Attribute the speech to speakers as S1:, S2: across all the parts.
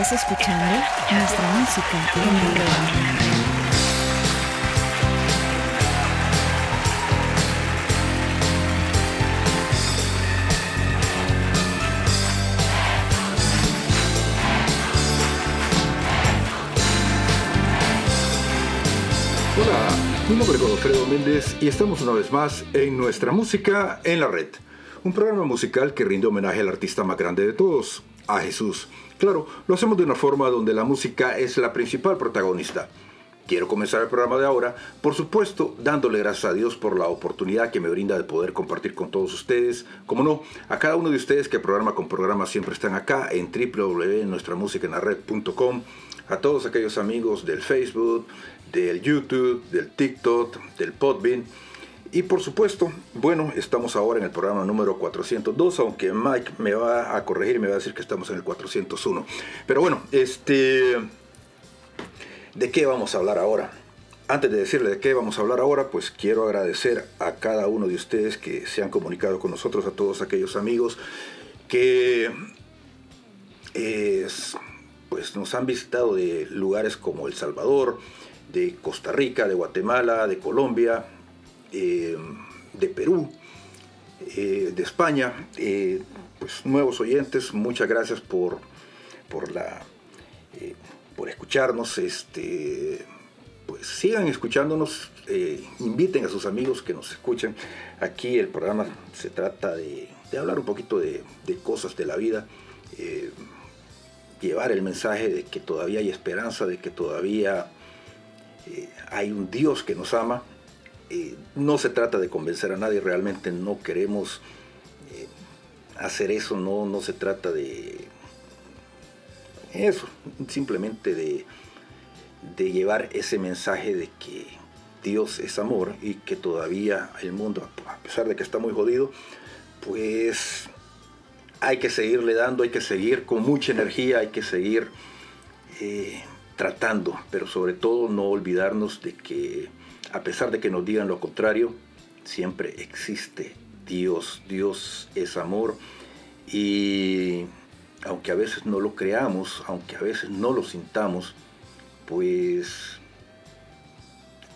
S1: Estás escuchando nuestra música en Hola, Mi
S2: nombre es Godofredo Méndez y estamos una vez más en Nuestra Música en la Red, un programa musical que rinde homenaje al artista más grande de todos, a Jesús. Claro, lo hacemos de una forma donde la música es la principal protagonista. Quiero comenzar el programa de ahora, por supuesto, dándole gracias a Dios por la oportunidad que me brinda de poder compartir con todos ustedes. Como no, a cada uno de ustedes que programa con programa siempre están acá en www.nuestramusicaenlared.com. A todos aquellos amigos del Facebook, del YouTube, del TikTok, del Podbean. Y por supuesto, bueno, estamos ahora en el programa número 402, aunque Mike me va a corregir y me va a decir que estamos en el 401. Pero bueno, este... ¿De qué vamos a hablar ahora? Antes de decirle de qué vamos a hablar ahora, pues quiero agradecer a cada uno de ustedes que se han comunicado con nosotros, a todos aquellos amigos que pues nos han visitado de lugares como El Salvador, de Costa Rica, de Guatemala, de Colombia, eh, de Perú, eh, de España. Eh, pues nuevos oyentes, muchas gracias por, por, la, por escucharnos. Este, pues sigan escuchándonos, inviten a sus amigos que nos escuchen. Aquí el programa se trata de, hablar un poquito de, de, cosas de la vida llevar el mensaje de que todavía hay esperanza, de que todavía hay un Dios que nos ama. Eh, no se trata de convencer a nadie, realmente no queremos eh, hacer eso, no, no se trata de eso, simplemente de, de llevar ese mensaje de que Dios es amor y que todavía el mundo, a pesar de que está muy jodido, pues hay que seguirle dando, hay que seguir con mucha energía, hay que seguir tratando, pero sobre todo no olvidarnos de que a pesar de que nos digan lo contrario, siempre existe Dios. Dios es amor y aunque a veces no lo creamos, aunque a veces no lo sintamos, pues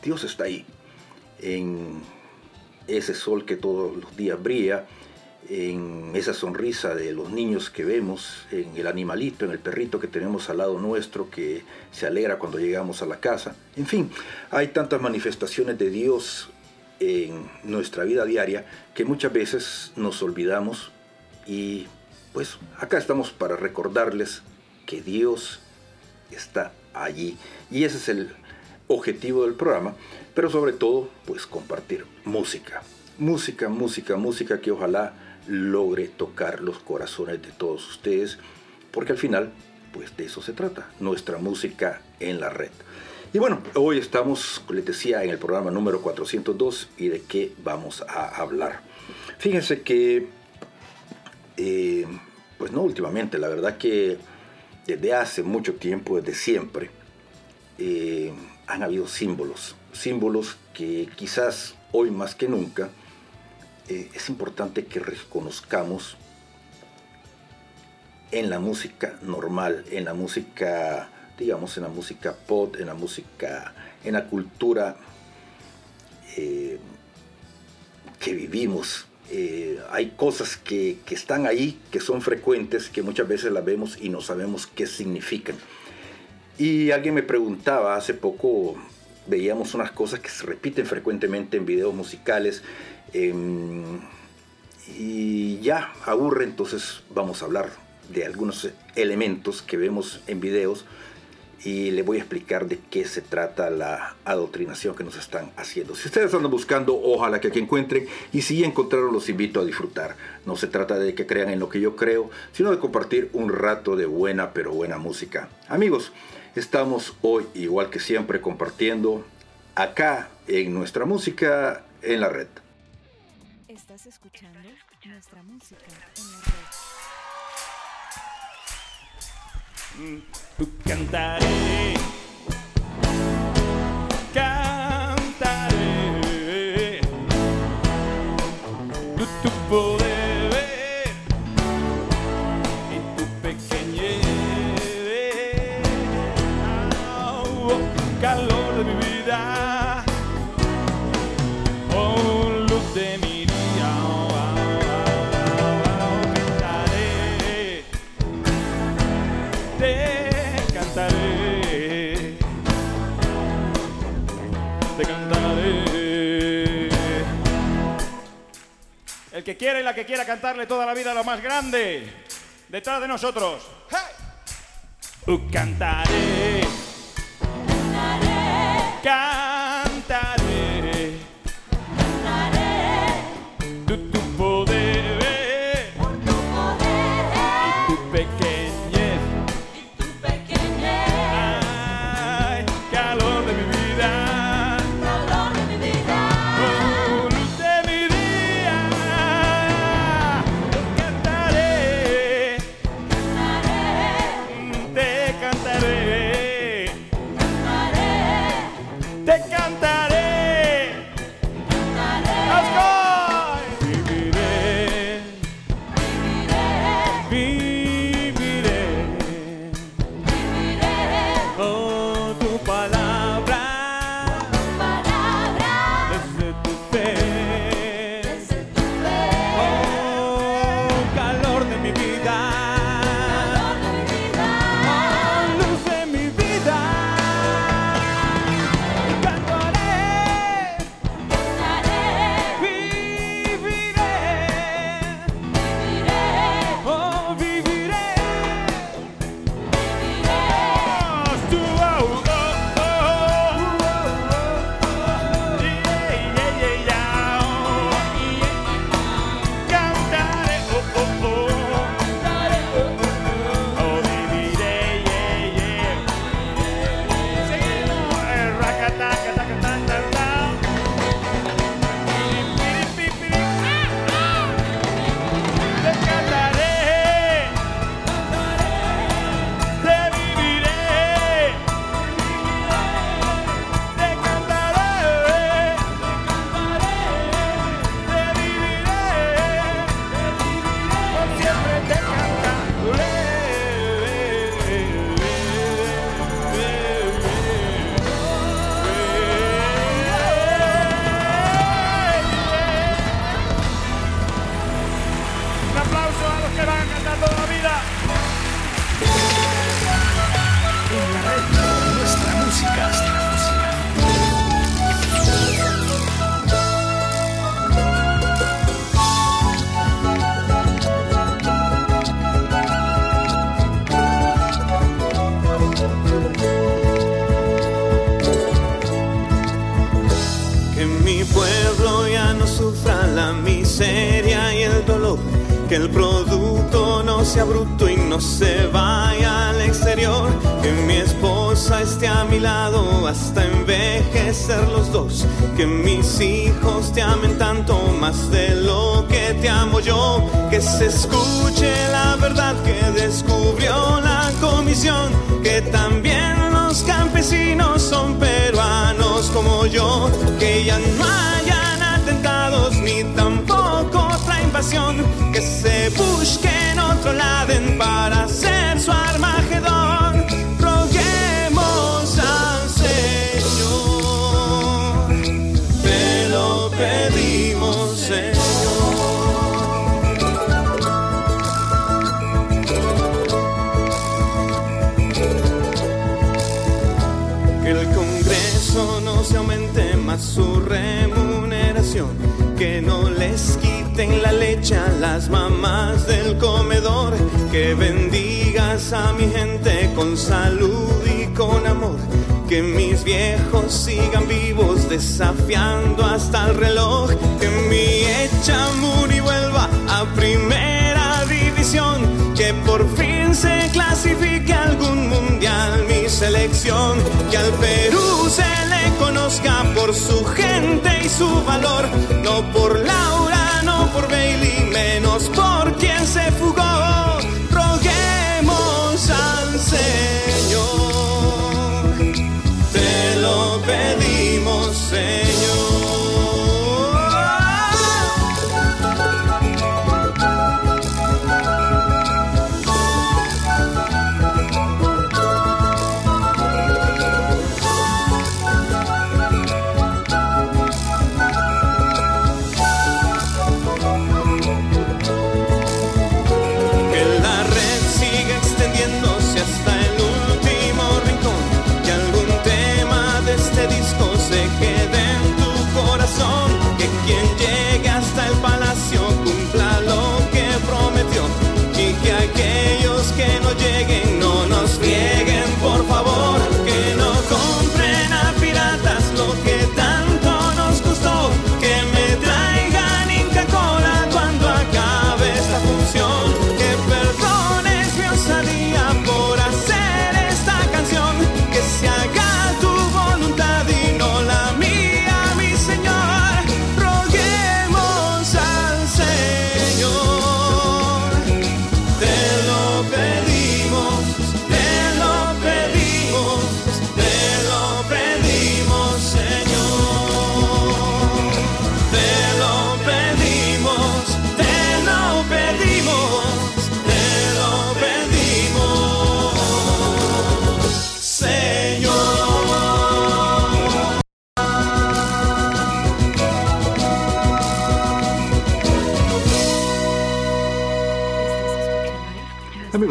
S2: Dios está ahí, en ese sol que todos los días brilla, en esa sonrisa de los niños que vemos, en el animalito, en el perrito que tenemos al lado nuestro que se alegra cuando llegamos a la casa. En fin, hay tantas manifestaciones de Dios en nuestra vida diaria que muchas veces nos olvidamos y pues acá estamos para recordarles que Dios está allí y ese es el objetivo del programa, pero sobre todo pues compartir música. Música, música, música que ojalá logre tocar los corazones de todos ustedes, porque al final, pues de eso se trata, nuestra música en la red. Y bueno, hoy estamos, les decía, en el programa número 402 y de qué vamos a hablar. Fíjense que, eh, pues no últimamente, la verdad que desde hace mucho tiempo, desde siempre, eh, han habido símbolos, símbolos que quizás hoy más que nunca eh, es importante que reconozcamos en la música normal, en la música, digamos, en la música pop, en la música, en la cultura eh, que vivimos. Eh, hay cosas que, que, están ahí, que son frecuentes, que muchas veces las vemos y no sabemos qué significan. Y alguien me preguntaba hace poco, veíamos unas cosas que se repiten frecuentemente en videos musicales, Em, y ya aburre, entonces vamos a hablar de algunos elementos que vemos en videos y le voy a explicar de qué se trata la adoctrinación que nos están haciendo. Si ustedes andan buscando, ojalá que aquí encuentren y si encontraron los invito a disfrutar. No se trata de que crean en lo que yo creo, sino de compartir un rato de buena pero buena música. Amigos, estamos hoy igual que siempre compartiendo acá en nuestra música en la red.
S3: Estás escuchando nuestra música en la red.
S1: Tu cantaré, cantaré, tu poder
S4: El que quiera y la que quiera cantarle toda la vida a lo más grande. Detrás de nosotros. ¡Hey! Uh, cantaré. Cantaré.
S1: Se escuche la verdad que descubrió la comisión. Que también los campesinos son peruanos como yo, que ya no hayan atentados ni tampoco otra invasión, que se busquen otro laden para su remuneración. Que no les quiten la leche a las mamás del comedor. Que bendigas a mi gente con salud y con amor. Que mis viejos sigan vivos desafiando hasta el reloj. Que mi Echamuri vuelva a primera división. Que por fin se clasifique algún mundial mi selección. Que al Perú se le conozca por su gente y su valor. No por Laura, no por Bailey, menos por quien se fugó. Cristo se quede en tu corazón, que
S2: quien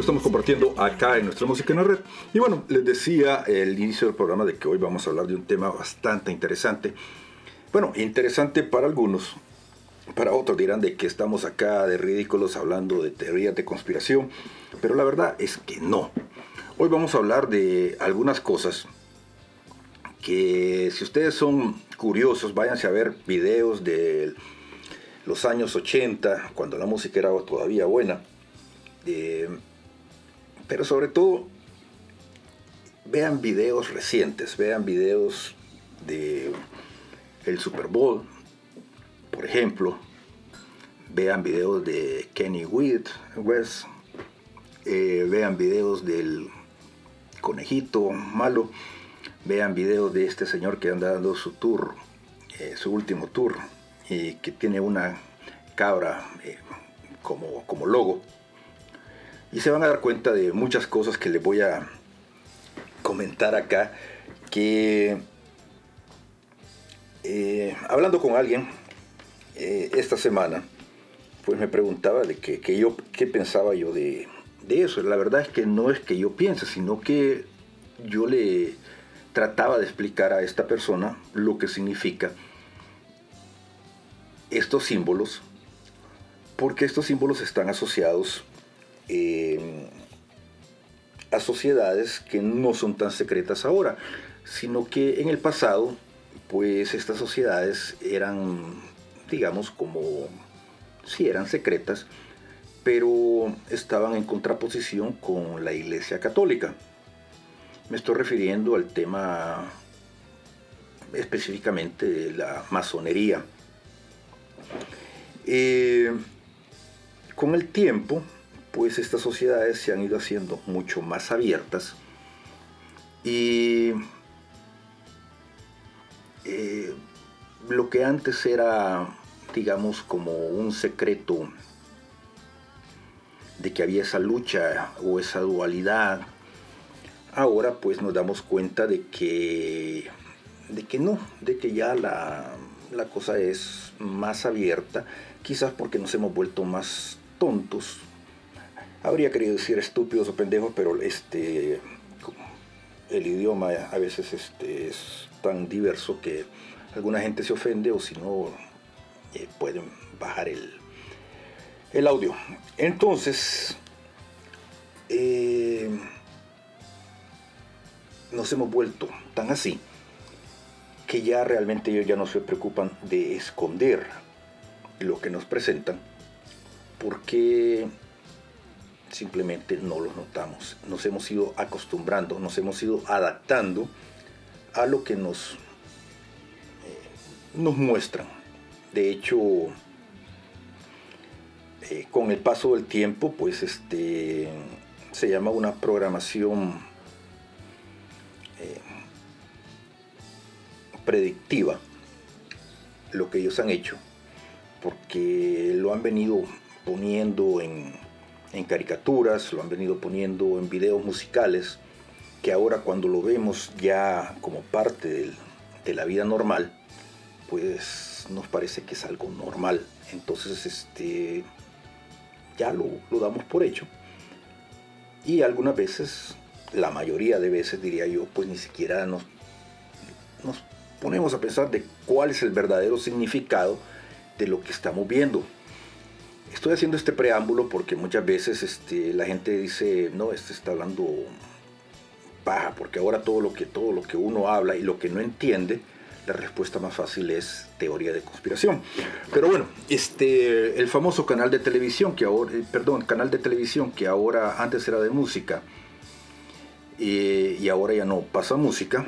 S2: estamos compartiendo acá en nuestra música en la red. Y bueno, les decía el inicio del programa de que hoy vamos a hablar de un tema bastante interesante. Bueno, interesante para algunos, para otros dirán de que estamos acá de ridículos hablando de teorías de conspiración, pero la verdad es que no. Hoy vamos a hablar de algunas cosas que si ustedes son curiosos, váyanse a ver videos de los años 80, cuando la música era todavía buena. Pero sobre todo, vean videos recientes, vean videos de el Super Bowl, por ejemplo, vean videos de Kenny West, eh, vean videos del conejito malo, vean videos de este señor que anda dando su tour, eh, su último tour, y que tiene una cabra eh, como, como logo. Y se van a dar cuenta de muchas cosas que les voy a comentar acá, que eh, hablando con alguien esta semana, pues me preguntaba de que, yo, qué pensaba yo de, de eso. La verdad es que no es que yo piense, sino que yo le trataba de explicar a esta persona lo que significa estos símbolos, porque estos símbolos están asociados eh, a sociedades que no son tan secretas ahora, sino que en el pasado, pues estas sociedades eran, digamos, como, si eran secretas, pero estaban en contraposición con la Iglesia Católica. Me estoy refiriendo al tema específicamente de la masonería. Eh, con el tiempo, pues estas sociedades se han ido haciendo mucho más abiertas y eh, lo que antes era, digamos, como un secreto de que había esa lucha o esa dualidad Ahora pues nos damos cuenta de que, de que no, de que ya la, cosa es más abierta, quizás porque nos hemos vuelto más tontos. Habría querido decir estúpidos o pendejos, pero este, el idioma a veces este, es tan diverso que alguna gente se ofende o si no eh, pueden bajar el, el audio. Entonces, eh, nos hemos vuelto tan así que ya realmente ellos ya no se preocupan de esconder lo que nos presentan porque simplemente no lo notamos. Nos hemos ido acostumbrando, nos hemos ido adaptando a lo que nos, eh, nos muestran. De hecho, eh, con el paso del tiempo, pues este se llama una programación predictiva lo que ellos han hecho, porque lo han venido poniendo en, caricaturas, lo han venido poniendo en videos musicales, que ahora cuando lo vemos ya como parte de la vida normal, pues nos parece que es algo normal. Entonces, este, ya lo, lo damos por hecho. Y algunas veces, la mayoría de veces diría yo, pues ni siquiera nos, nos ponemos a pensar de cuál es el verdadero significado de lo que estamos viendo. Estoy haciendo este preámbulo porque muchas veces este, la gente dice, no, este está hablando paja, porque ahora todo lo, que, todo lo que uno habla y lo que no entiende, la respuesta más fácil es teoría de conspiración. Pero bueno, este, el famoso canal de televisión que ahora, eh, perdón, canal de televisión que ahora antes era de música eh, y ahora ya no pasa música,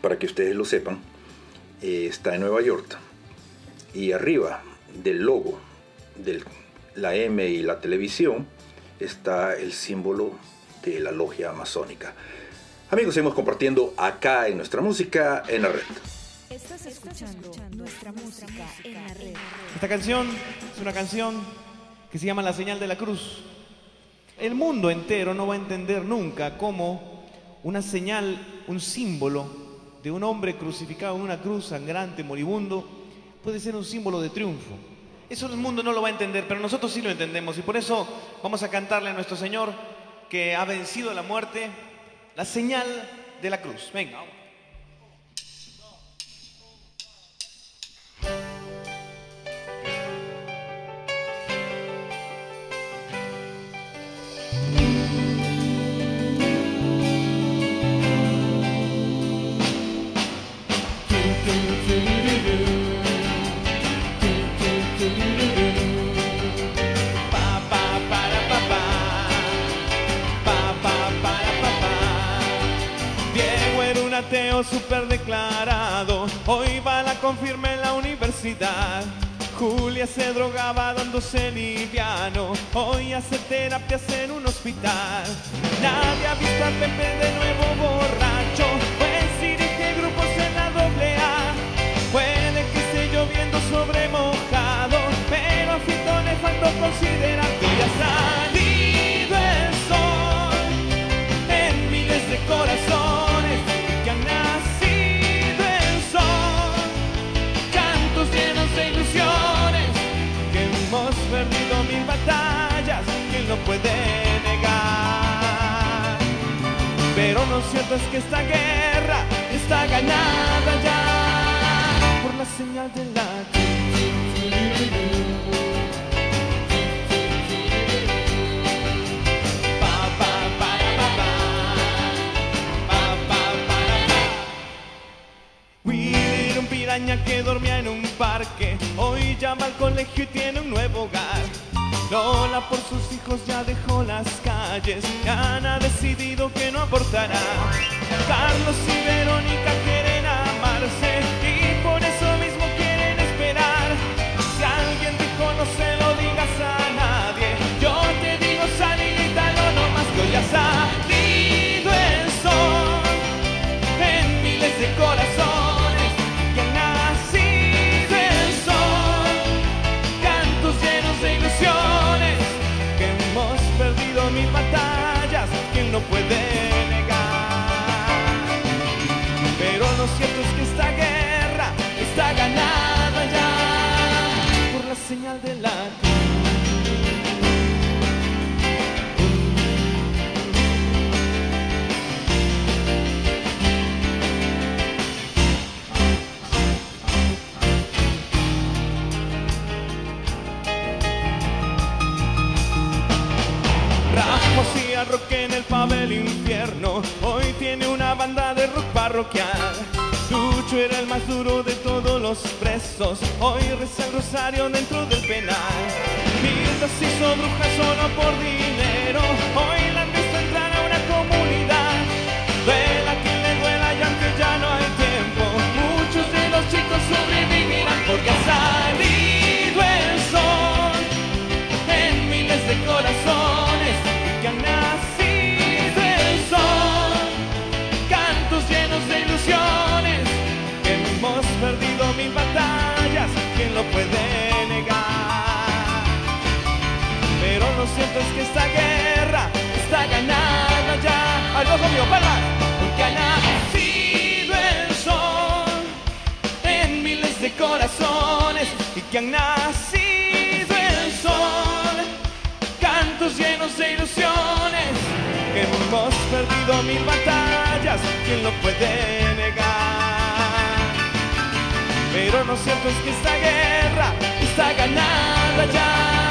S2: para que ustedes lo sepan, eh, está en Nueva York. Y arriba del logo de la M y la televisión está el símbolo de la logia amazónica. Amigos, seguimos compartiendo acá en nuestra música en la red.
S3: Estás escuchando nuestra música en la red.
S5: Esta canción es una canción que se llama La señal de la cruz. El mundo entero no va a entender nunca cómo una señal, un símbolo de un hombre crucificado en una cruz sangrante, moribundo, puede ser un símbolo de triunfo. Eso el mundo no lo va a entender, pero nosotros sí lo entendemos y por eso vamos a cantarle a nuestro Señor que ha vencido la muerte, la señal de la cruz. Venga. Súper declarado. Hoy va la confirma en la universidad. Julia se drogaba dándose liviano. Hoy hace terapias en un hospital. Nadie ha visto a Pepe de nuevo borracho. Pues dirige grupos en la doble A. Puede que esté lloviendo sobre mojado, pero a Fito le faltó considerar lo cierto es que esta guerra está ganada ya por la señal de la. Willy era un piraña que dormía en un parque. Hoy llama al colegio y tiene un nuevo hogar. Lola por sus hijos ya dejó las calles. Ana ha decidido que no abortará. Carlos y Verónica quieren amarse y por eso mismo quieren esperar. Si alguien dijo no se lo digas a nadie, yo te digo sal y grítalo nomás que hoy ha salido infierno, hoy tiene una banda de rock parroquial. Lucho era el más duro de todos los presos, hoy reza el rosario dentro del penal. Milda se hizo bruja solo por dinero, esta guerra está ganada ya, al ojo mío, porque ha nacido el sol en miles de corazones y que han nacido el sol, cantos llenos de ilusiones, que hemos perdido mil batallas, ¿quién lo puede negar? Pero lo cierto es que esta guerra está ganada ya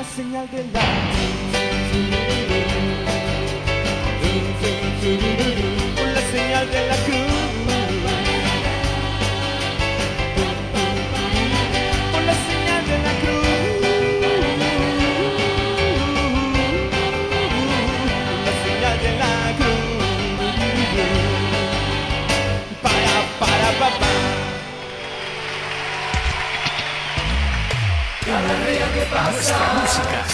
S5: la señal de la por la señal de la cruz.
S6: Nuestra música.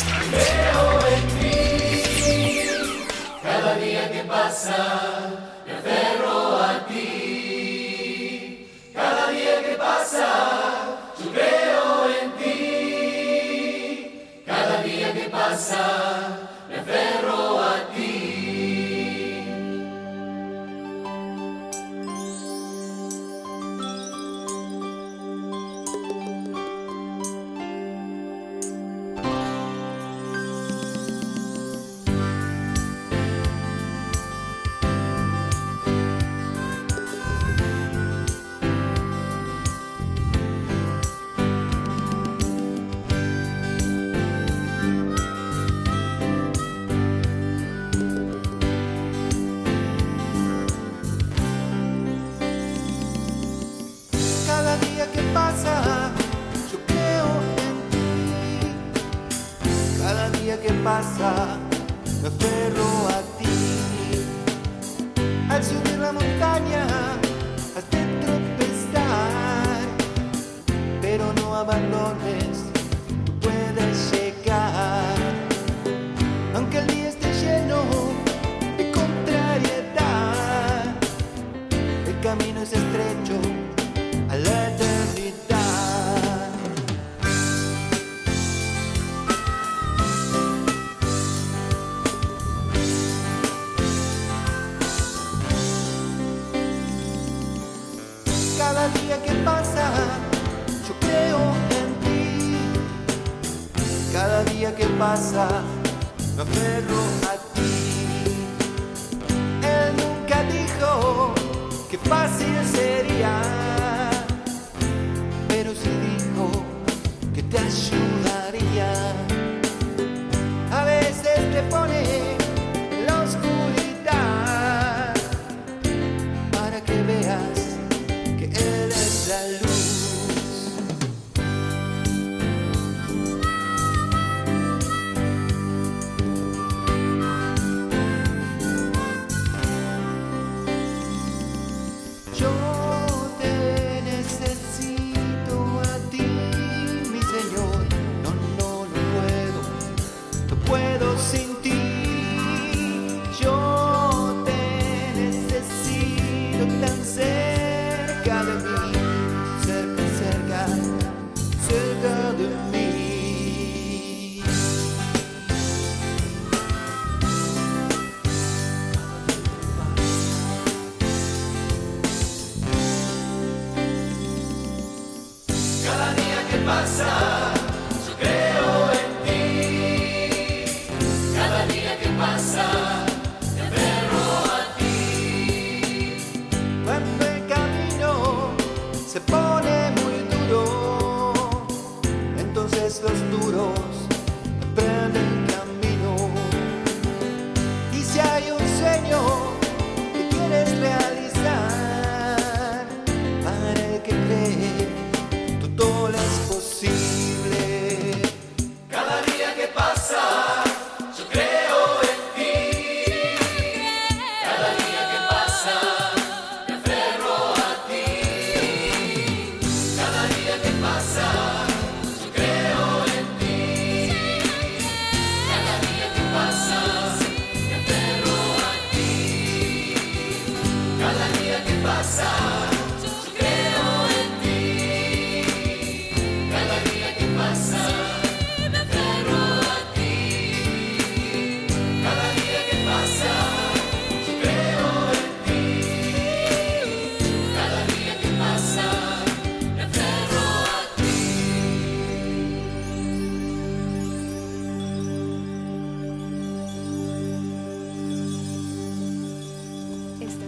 S7: pasa, día que pasa, me aferro a ti. Él nunca dijo que fácil sería, pero sí dijo que te ayudaría.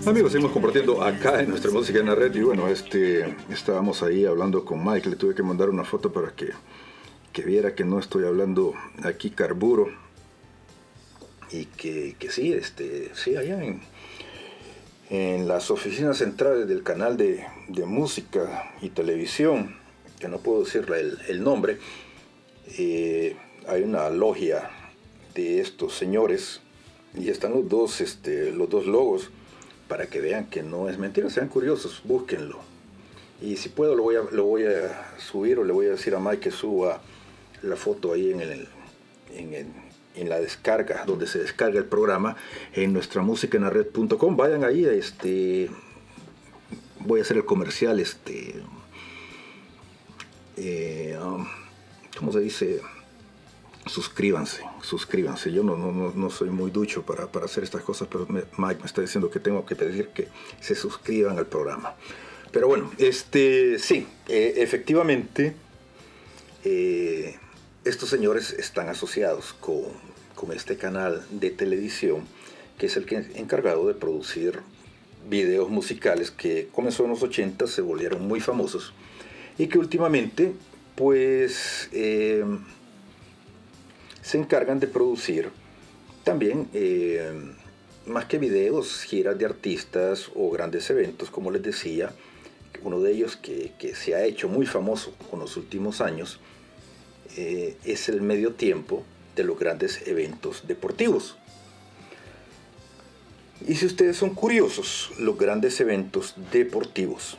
S2: Amigos, seguimos compartiendo acá en nuestra música en la red y bueno, este, estábamos ahí hablando con Mike, le tuve que mandar una foto para que, que viera que no estoy hablando aquí carburo y que, que sí, este, sí, allá en, en las oficinas centrales del canal de, de música y televisión, que no puedo decirle el, el nombre, eh, hay una logia de estos señores y están los dos, este, los dos logos para que vean que no es mentira, sean curiosos, búsquenlo. Y si puedo lo voy a, lo voy a subir o le voy a decir a Mike que suba la foto ahí en, el, en, la descarga, donde se descarga el programa, en nuestra música en la red.com. Vayan ahí, este, voy a hacer el comercial, este, eh, um, ¿cómo se dice? Suscríbanse, suscríbanse. Yo no, no, no, soy muy ducho para, para hacer estas cosas, pero Mike me está diciendo que tengo que pedir que se suscriban al programa. Pero bueno, este, sí, eh, efectivamente, eh, estos señores están asociados con, con este canal de televisión, que es el que encargado de producir videos musicales que comenzó en los 80, se volvieron muy famosos y que últimamente, pues, eh, se encargan de producir también, eh, más que videos, giras de artistas o grandes eventos, como les decía, uno de ellos que, se ha hecho muy famoso con los últimos años eh, es el medio tiempo de los grandes eventos deportivos. Y si ustedes son curiosos, los grandes eventos deportivos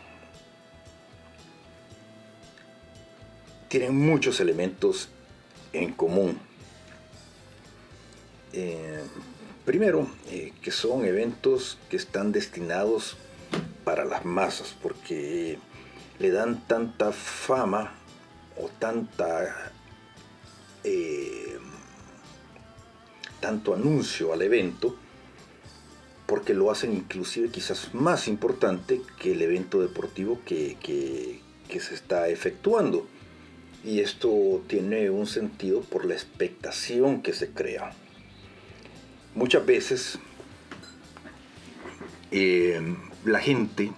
S2: tienen muchos elementos en común. Eh, primero, eh, que son eventos que están destinados para las masas, porque le dan tanta fama o tanta eh, tanto anuncio al evento porque lo hacen inclusive quizás más importante que el evento deportivo que, que se está efectuando. Y esto tiene un sentido por la expectación que se crea. Muchas veces eh, la gente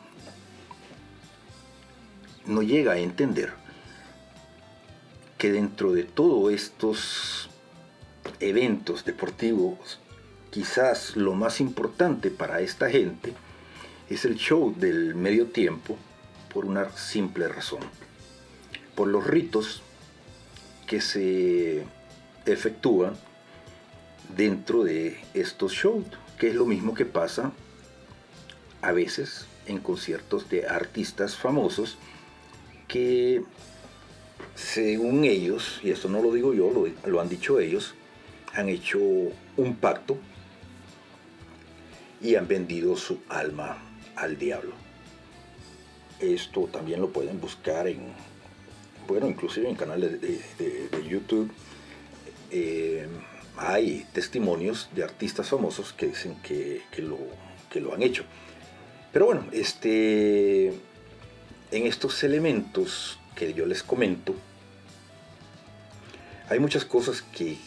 S2: no llega a entender que dentro de todos estos eventos deportivos, quizás lo más importante para esta gente es el show del medio tiempo por una simple razón por los ritos que se efectúan dentro de estos shows, que es lo mismo que pasa a veces en conciertos de artistas famosos que según ellos, y esto no lo digo yo, lo, han dicho ellos, han hecho un pacto y han vendido su alma al diablo. Esto también lo pueden buscar en bueno, inclusive en canales de, YouTube eh, hay testimonios de artistas famosos que dicen que, lo, lo han hecho. Pero bueno, este, en estos elementos que yo les comento, hay muchas cosas que,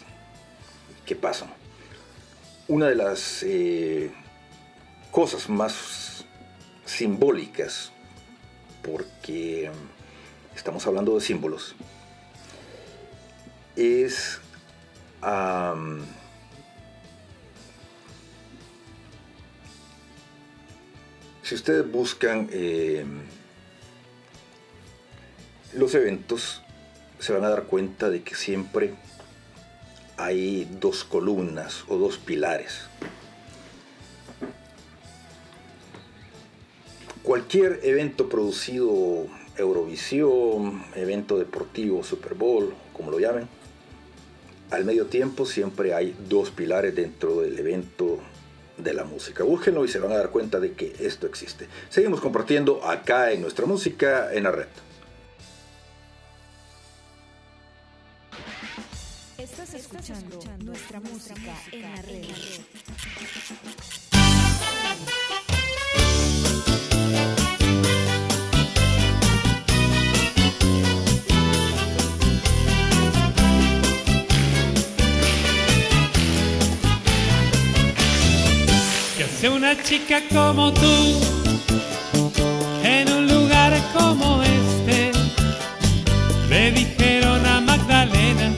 S2: que pasan. Una de las eh, cosas más simbólicas, porque estamos hablando de símbolos, es si ustedes buscan em, los eventos, se van a dar cuenta de que siempre hay dos columnas o dos pilares. Cualquier evento producido Eurovisión, evento deportivo, Super Bowl, como lo llamen. Al medio tiempo siempre hay dos pilares dentro del evento de la música. Búsquenlo y se van a dar cuenta de que esto existe. Seguimos compartiendo acá en nuestra música en la red.
S3: Nuestra música en la red.
S8: Una chica como tú en un lugar como este. Le dijeron a Magdalena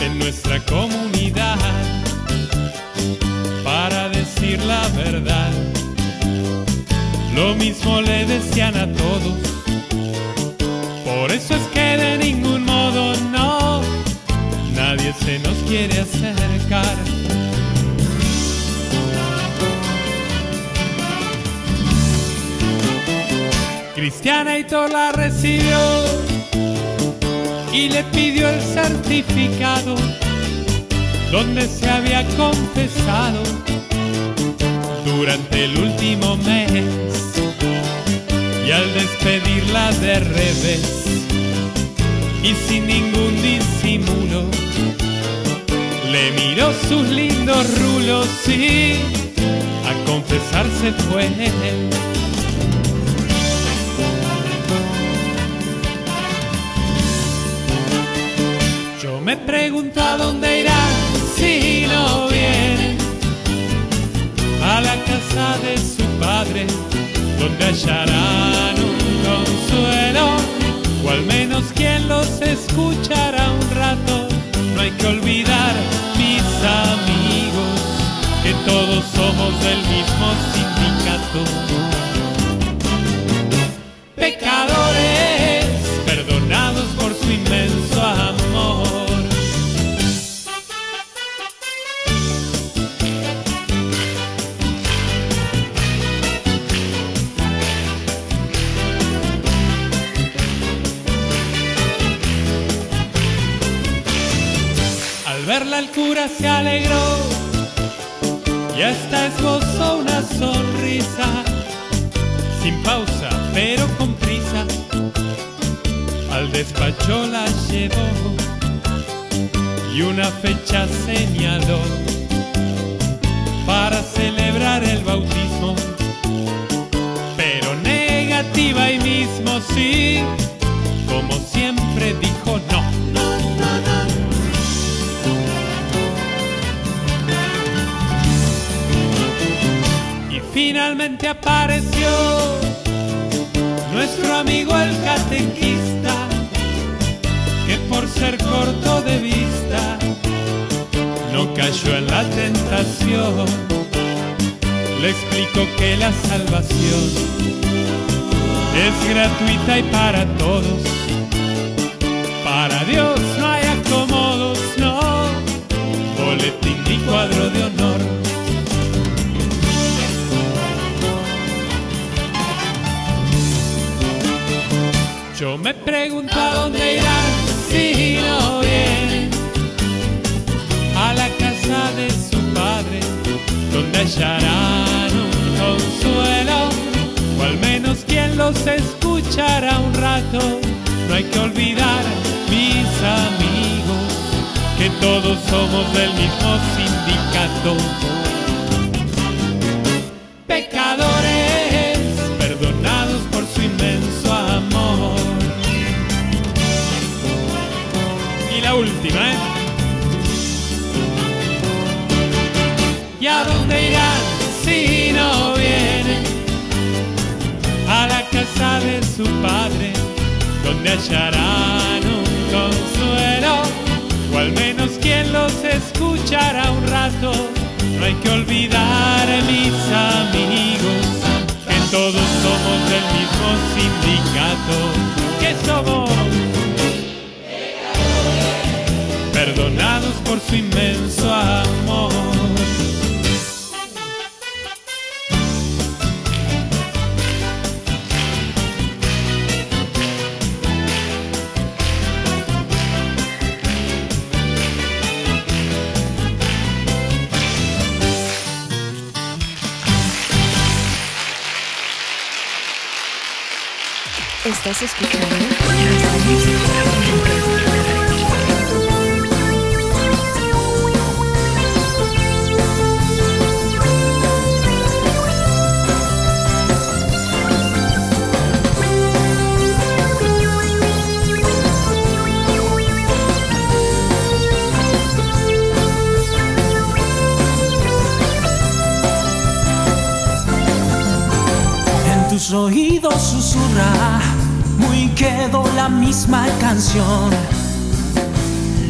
S8: en nuestra comunidad para decir la verdad. Lo mismo le decían a todos. Por eso es que de ningún modo no, nadie se nos quiere acercar. Cristiana y la recibió. Y le pidió el certificado donde se había confesado durante el último mes. Y al despedirla de revés y sin ningún disimulo le miró sus lindos rulos y a confesarse fue me pregunta dónde irá si no viene. A la casa de su padre, donde hallarán un consuelo, o al menos quien los escuchará
S3: Estás escuchando.
S9: Oídos susurra muy quedo la misma canción.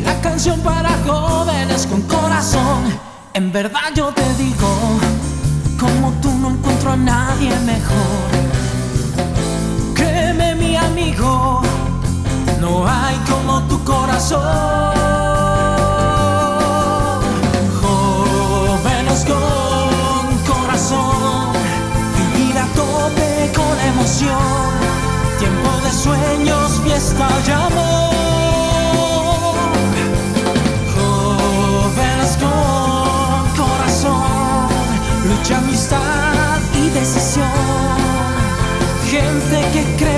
S9: La canción para jóvenes con corazón. En verdad yo te digo, como tú no encuentro a nadie mejor. Créeme mi amigo, no hay como tu corazón. Jóvenes con corazón, vivir a tope con emoción. Tiempo de sueños, fiesta y amor. Jóvenes con corazón, lucha, amistad y decisión. Gente que cree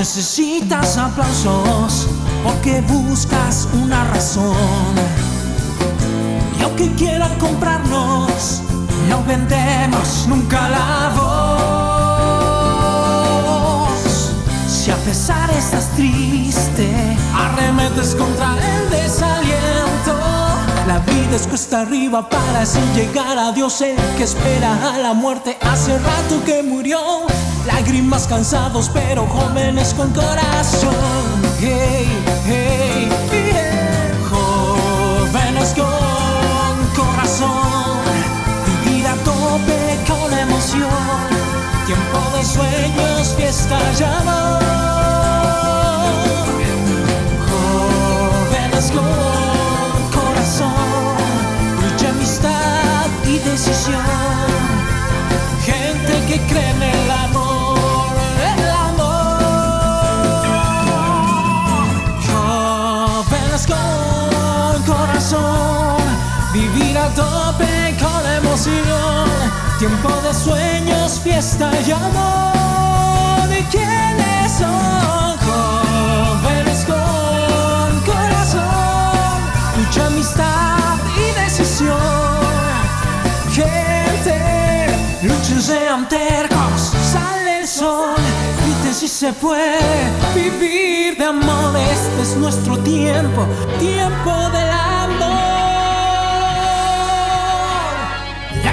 S9: necesitas aplausos porque buscas una razón. Y aunque quieran comprarnos, no vendemos nunca la voz. Si a pesar estás triste, arremetes contra el desaliento. La vida es cuesta arriba para así llegar a Dios, el que espera a la muerte hace rato que murió. Lágrimas cansados, pero jóvenes con corazón. Hey, hey, yeah. Jóvenes con corazón. Vivir a tope con emoción. Tiempo de sueños, fiesta y amor. Jóvenes con corazón. Mucha amistad y decisión. Gente que cree en el amor. A tope con emoción. Tiempo de sueños, fiesta y amor. ¿Y quiénes son? Jóvenes con corazón, mucha amistad y decisión. Gente, luchen, sean tercos, sale el sol. Griten si se puede vivir de amor. Este es nuestro tiempo, tiempo del amor.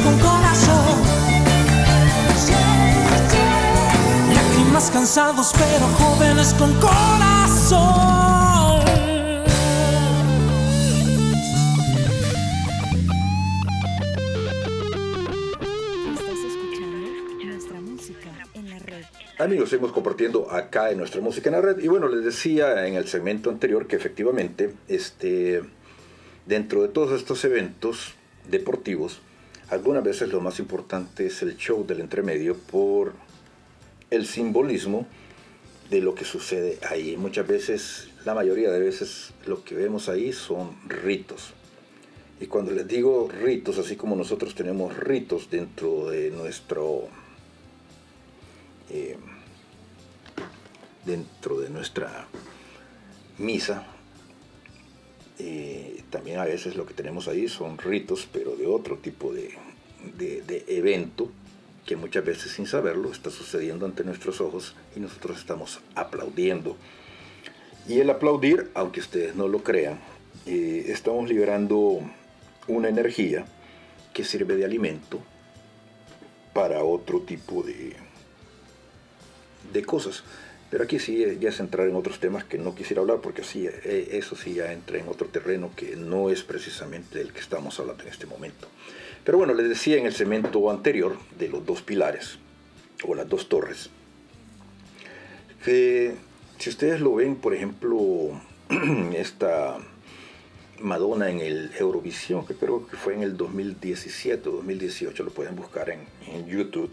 S9: con corazón. Lágrimas cansados, pero jóvenes con corazón.
S3: Estás escuchando nuestra música en la red.
S2: Amigos, seguimos compartiendo acá en nuestra música en la red. Y bueno, les decía en el segmento anterior que efectivamente, este, dentro de todos estos eventos deportivos, algunas veces lo más importante es el show del entremedio por el simbolismo de lo que sucede ahí. Muchas veces, la mayoría de veces, lo que vemos ahí son ritos. Y cuando les digo ritos, así como nosotros tenemos ritos dentro de nuestro eh, dentro de nuestra misa. Eh, también a veces lo que tenemos ahí son ritos, pero de otro tipo de, de- evento que muchas veces sin saberlo está sucediendo ante nuestros ojos y nosotros estamos aplaudiendo. Y el aplaudir, aunque ustedes no lo crean, eh, estamos liberando una energía que sirve de alimento para otro tipo de, de cosas. Pero aquí sí eh, ya es entrar en otros temas que no quisiera hablar porque sí, eh, eso sí ya entra en otro terreno que no es precisamente del que estamos hablando en este momento. Pero bueno, les decía en el segmento anterior de los dos pilares o las dos torres, que si ustedes lo ven, por ejemplo, esta Madonna en el Eurovisión, que creo que fue en el 2017 o 2018, lo pueden buscar en, en YouTube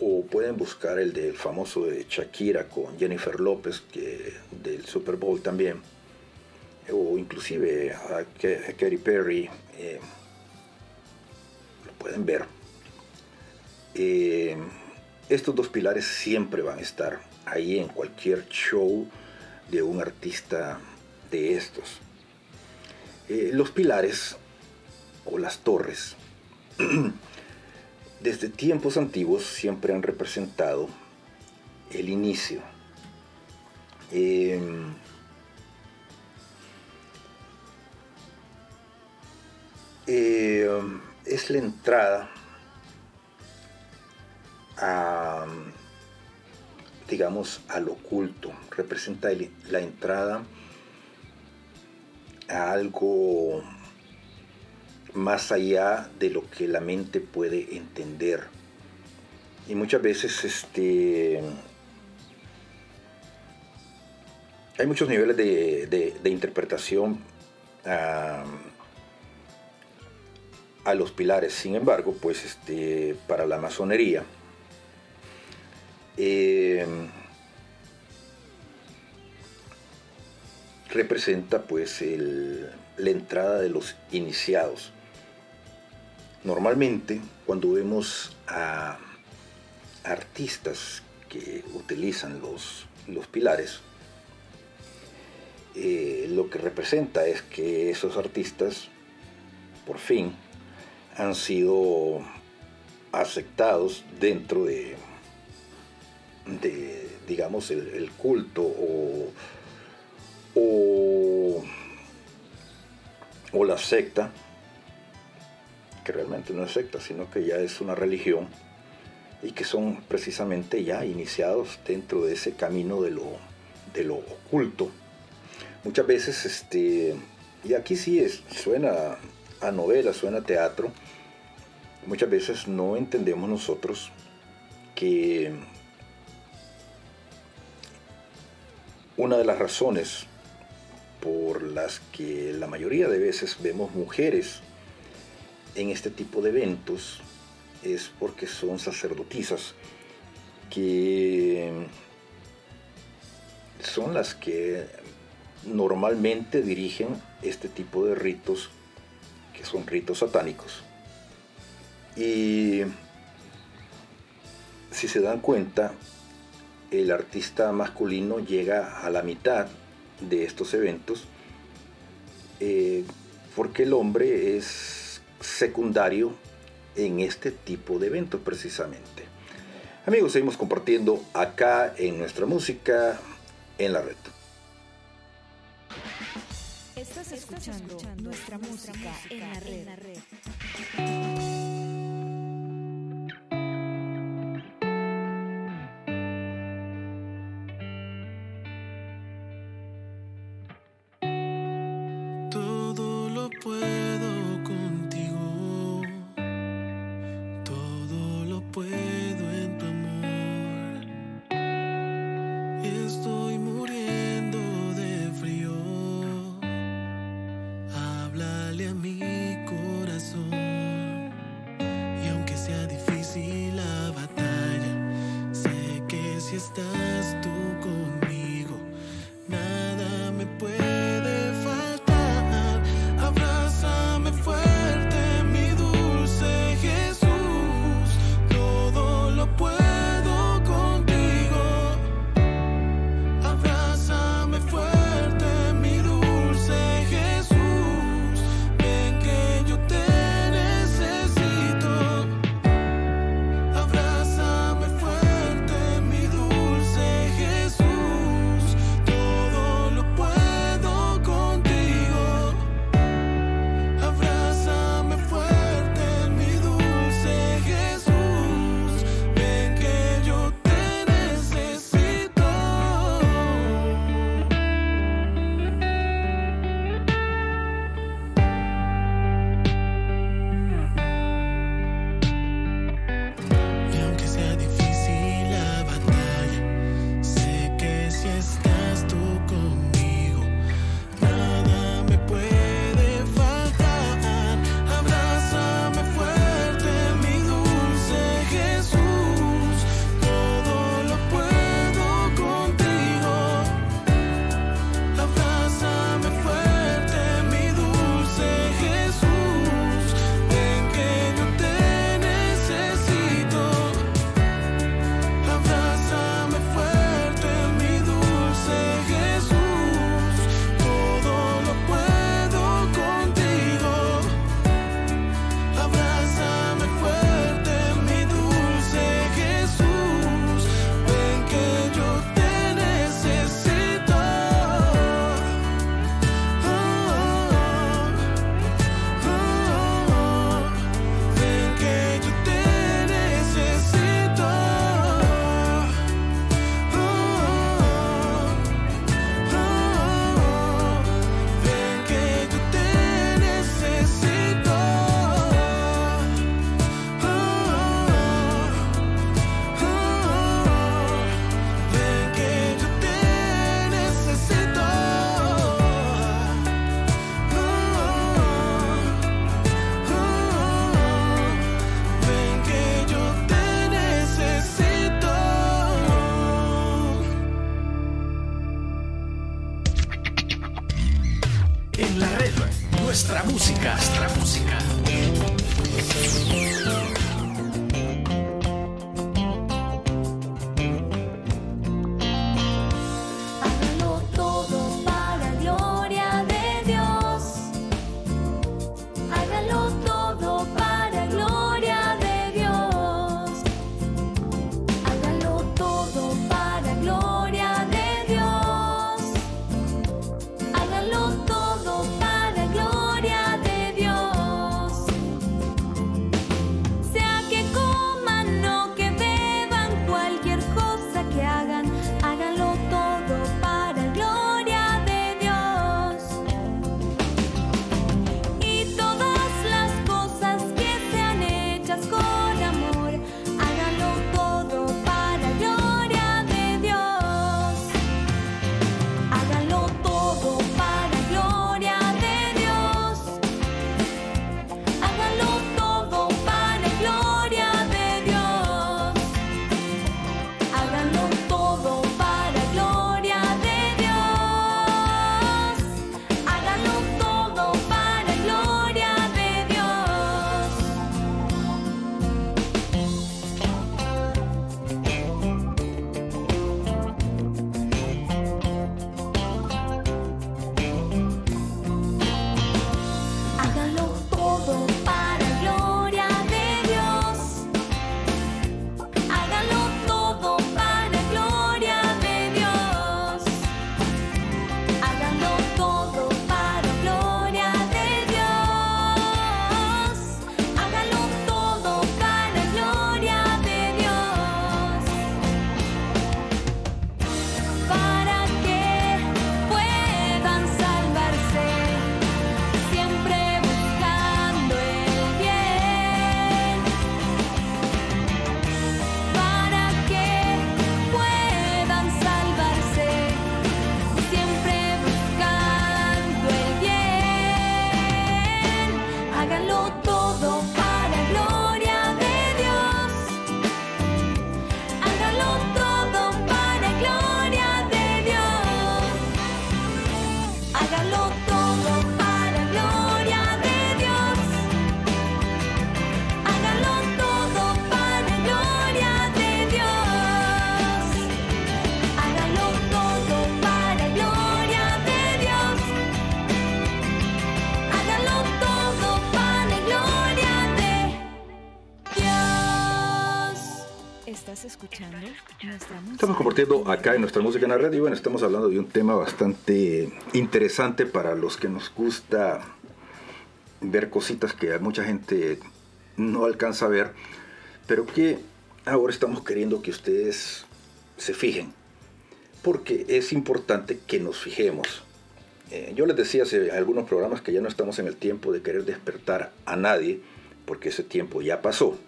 S2: o pueden buscar el del famoso de Shakira con Jennifer López que del Super Bowl también. O inclusive a Katy Perry eh, lo pueden ver. Eh, estos dos pilares siempre van a estar ahí en cualquier show de un artista de estos. Eh, los pilares o las torres desde tiempos antiguos siempre han representado el inicio. Eh, eh, es la entrada a, digamos, al oculto. Representa la entrada a algo más allá de lo que la mente puede entender. Y muchas veces este, hay muchos niveles de, de- interpretación a, a los pilares. Sin embargo, pues este, para la masonería, eh, representa pues el- la entrada de los iniciados. Normalmente cuando vemos a artistas que utilizan los, los pilares, eh, lo que representa es que esos artistas por fin han sido aceptados dentro de, de digamos, el, el culto o, o, o la secta, que realmente no es secta, sino que ya es una religión y que son precisamente ya iniciados dentro de ese camino de lo, de lo oculto. Muchas veces, este, y aquí sí es, suena a novela, suena a teatro, muchas veces no entendemos nosotros que una de las razones por las que la mayoría de veces vemos mujeres en este tipo de eventos es porque son sacerdotisas que son las que normalmente dirigen este tipo de ritos que son ritos satánicos. Y si se dan cuenta, el artista masculino llega a la mitad de estos eventos eh, porque el hombre es secundario en este tipo de eventos precisamente. Amigos, seguimos compartiendo acá en nuestra música en la red.
S3: Estás escuchando nuestra música en la red.
S10: En la
S6: red, nuestra música, nuestra música.
S2: Acá en nuestra música en la red y bueno, estamos hablando de un tema bastante interesante para los que nos gusta ver cositas que mucha gente no alcanza a ver, pero que ahora estamos queriendo que ustedes se fijen, porque es importante que nos fijemos. Eh, yo les decía hace algunos programas que ya no estamos en el tiempo de querer despertar a nadie, porque ese tiempo ya pasó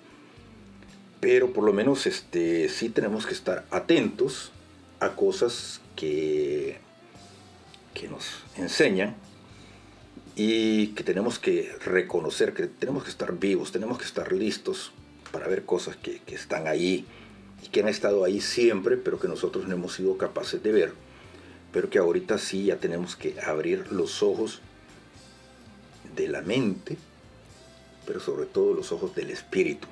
S2: pero por lo menos este, sí tenemos que estar atentos cosas que, que nos enseñan y que tenemos que reconocer, que tenemos que estar vivos, tenemos que estar listos para ver cosas que, que están ahí y que han estado ahí siempre, pero que nosotros no hemos sido capaces de ver, pero que ahorita sí ya tenemos que abrir los ojos de la mente, pero sobre todo los ojos del espíritu.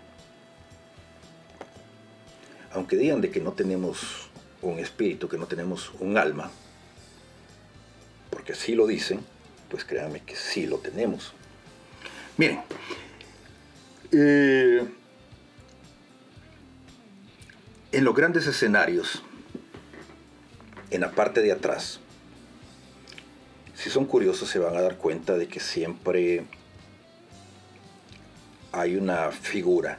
S2: Aunque digan de que no tenemos un espíritu, que no tenemos un alma, porque sí lo dicen, pues créanme que sí lo tenemos. Miren, eh, en los grandes escenarios, en la parte de atrás, si son curiosos se van a dar cuenta de que siempre hay una figura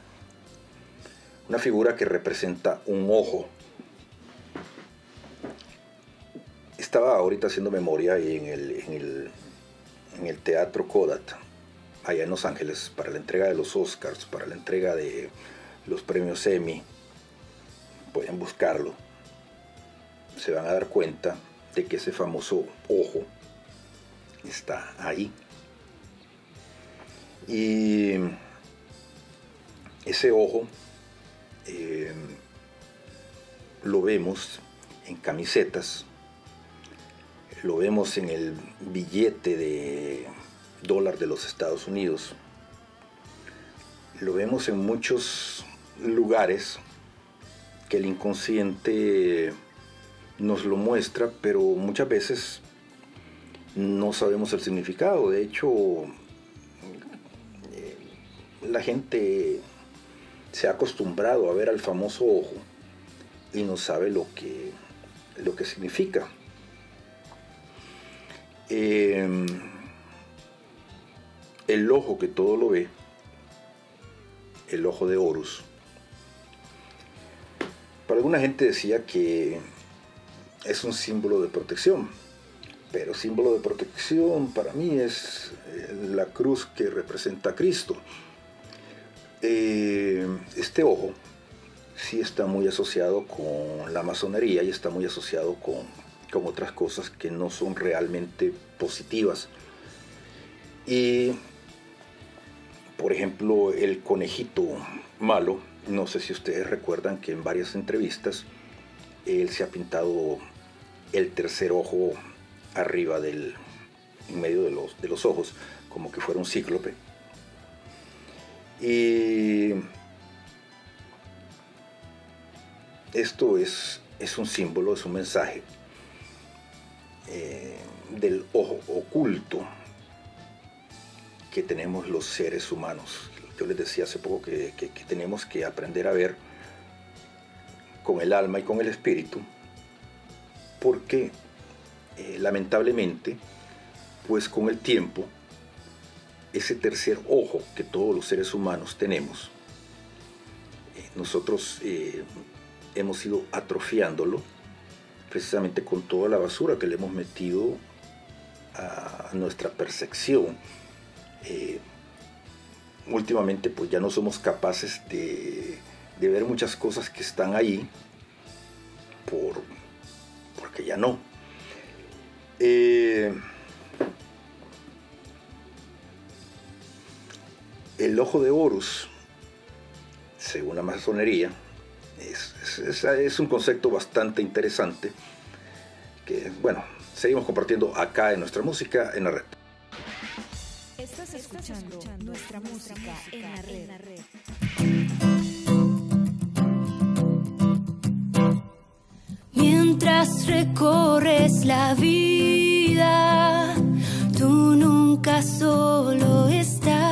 S2: una figura que representa un ojo. Estaba ahorita haciendo memoria en el, en el, en el Teatro Kodat, allá en Los Ángeles, para la entrega de los Oscars, para la entrega de los premios Emmy. Pueden buscarlo. Se van a dar cuenta de que ese famoso ojo está ahí. Y ese ojo eh, lo vemos en camisetas, lo vemos en el billete de dólar de los Estados Unidos, lo vemos en muchos lugares que el inconsciente nos lo muestra, pero muchas veces no sabemos el significado. De hecho, eh, la gente se ha acostumbrado a ver al famoso ojo y no sabe lo que, lo que significa. Em, el ojo que todo lo ve, el ojo de Horus, para alguna gente decía que es un símbolo de protección, pero símbolo de protección para mí es eh, la cruz que representa a Cristo. Eh, este ojo sí está muy asociado con la masonería y está muy asociado con, con otras cosas que no son realmente positivas. Y, por ejemplo, el conejito malo, no sé si ustedes recuerdan que en varias entrevistas él se ha pintado el tercer ojo arriba del, en medio de los, de los ojos, como que fuera un cíclope. Y esto es, es un símbolo, es un mensaje eh, del ojo oculto que tenemos los seres humanos. Yo les decía hace poco que, tenemos que aprender a ver con el alma y con el espíritu, porque eh, lamentablemente, pues con el tiempo, ese tercer ojo que todos los seres humanos tenemos, eh, nosotros hemos ido atrofiándolo precisamente con toda la basura que le hemos metido a nuestra percepción. Eh, últimamente pues ya no somos capaces de, ver muchas cosas que están ahí por, porque ya no. Eh, el ojo de Horus, según la masonería, es, es, es, un concepto bastante interesante que, bueno, seguimos compartiendo acá en nuestra música en la red.
S3: Estás escuchando, nuestra, música, en la red. En la red.
S11: Mientras recorres la vida, tú nunca solo estás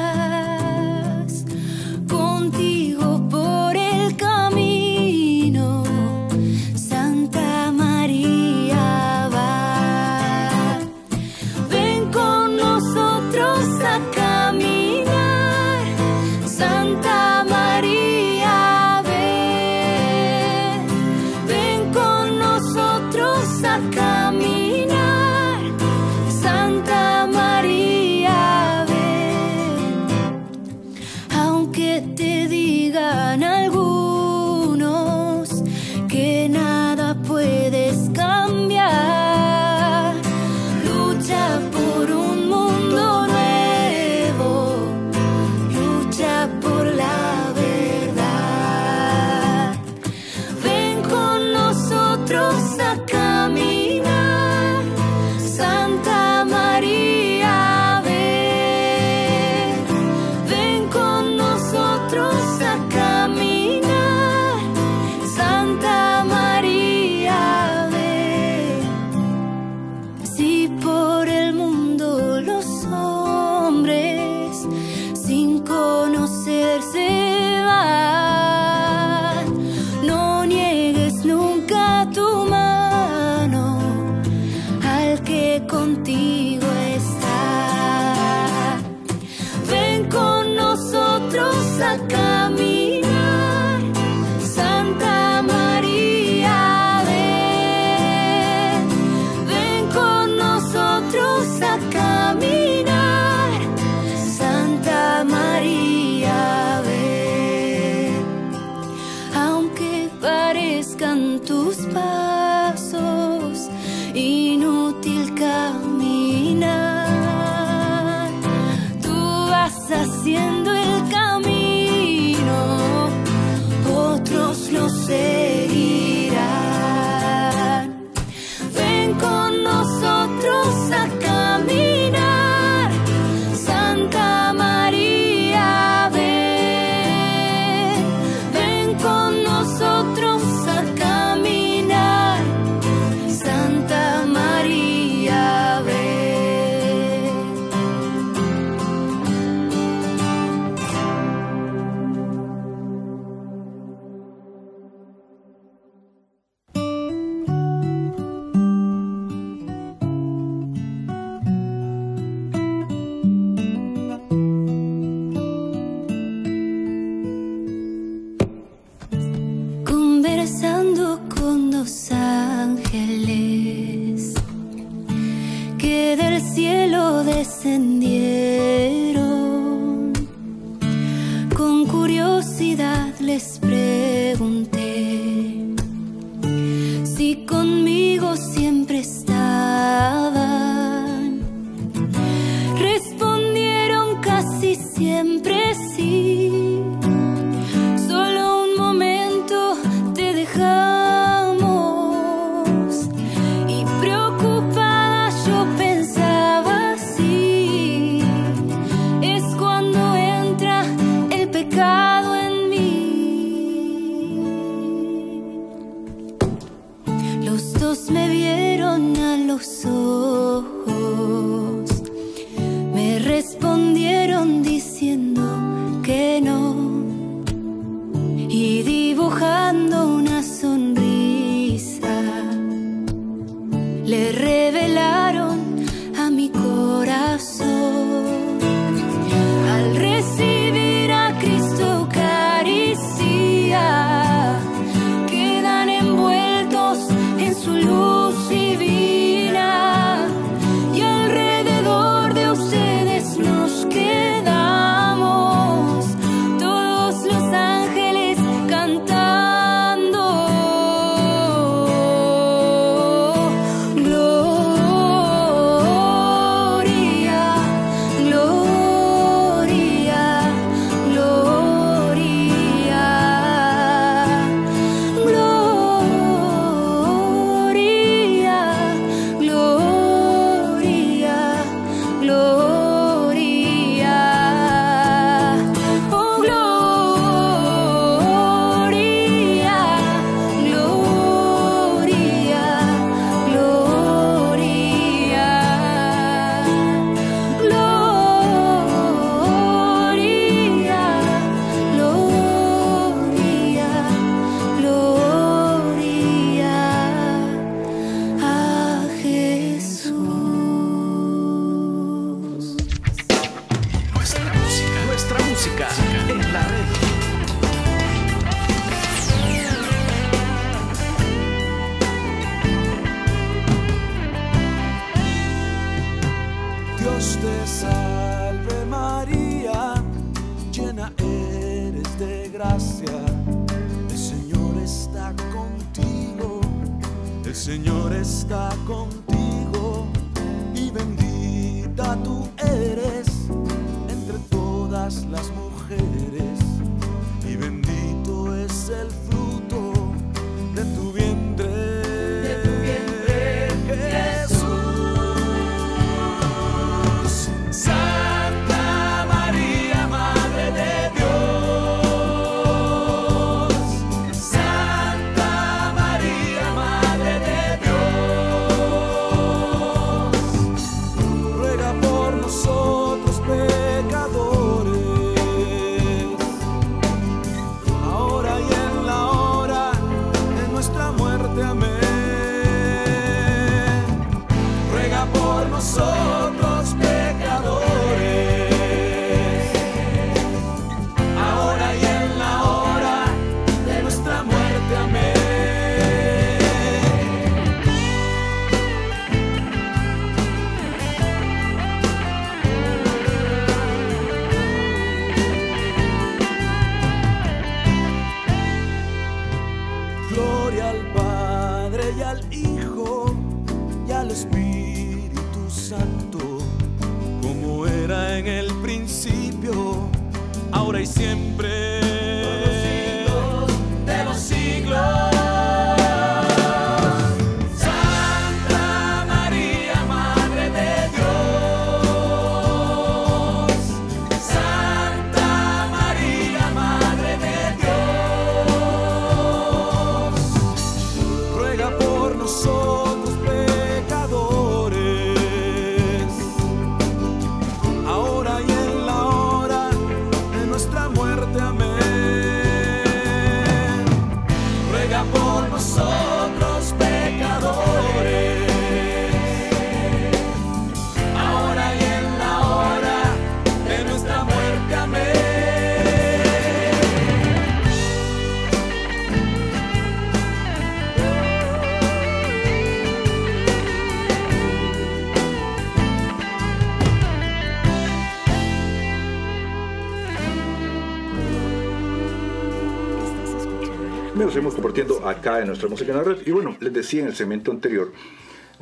S2: acá en nuestra música en la red. Y bueno, les decía en el segmento anterior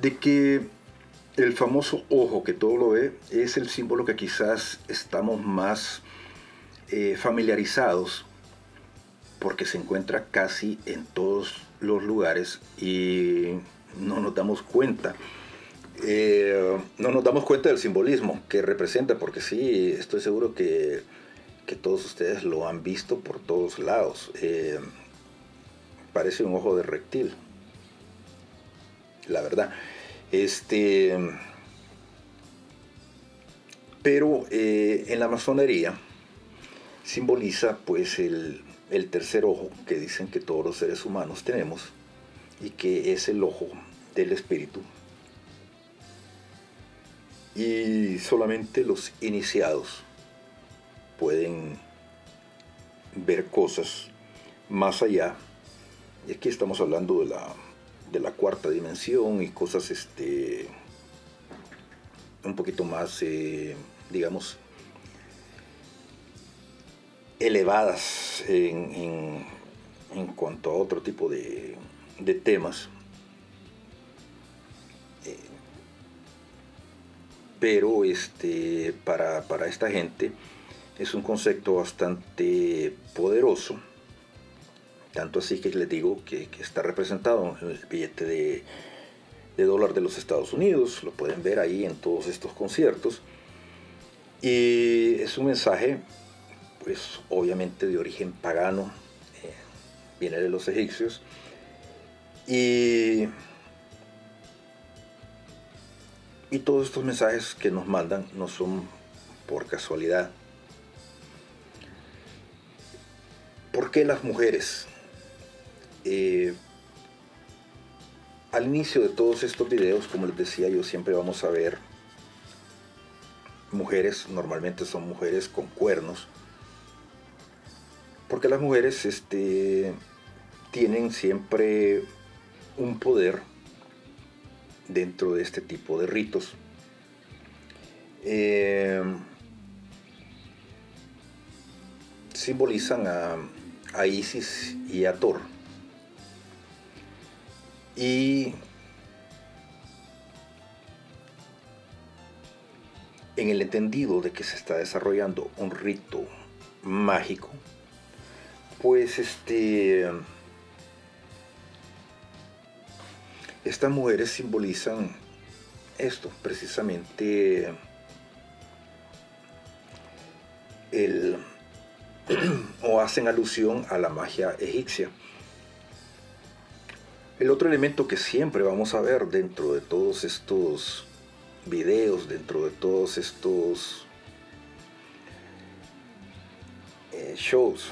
S2: de que el famoso ojo que todo lo ve es el símbolo que quizás estamos más eh, familiarizados porque se encuentra casi en todos los lugares y no nos damos cuenta. Eh, no nos damos cuenta del simbolismo que representa, porque sí, estoy seguro que, que todos ustedes lo han visto por todos lados. Eh, parece un ojo de reptil. La verdad. Este. Pero eh, en la masonería simboliza pues el, el tercer ojo que dicen que todos los seres humanos tenemos y que es el ojo del espíritu. Y solamente los iniciados pueden ver cosas más allá y aquí estamos hablando de la, de la cuarta dimensión y cosas este, un poquito más, eh, digamos, elevadas en, en- cuanto a otro tipo de, de temas. Eh, pero este, para, para esta gente es un concepto bastante poderoso tanto así que les digo que, está representado en el billete de, de dólar de los Estados Unidos. Lo pueden ver ahí en todos estos conciertos. Y es un mensaje, pues obviamente de origen pagano. eh, viene de los egipcios. Y, y todos estos mensajes que nos mandan no son por casualidad. ¿Por qué las mujeres? Eh, al inicio de todos estos videos, como les decía yo, siempre vamos a ver mujeres, normalmente son mujeres con cuernos, porque las mujeres este, tienen siempre un poder dentro de este tipo de ritos. Eh, simbolizan a Isis y a Thor. Y en el entendido de que se está desarrollando un rito mágico, pues este estas mujeres simbolizan esto, precisamente el o hacen alusión a la magia egipcia. El otro elemento que siempre vamos a ver dentro de todos estos videos, dentro de todos estos eh, shows,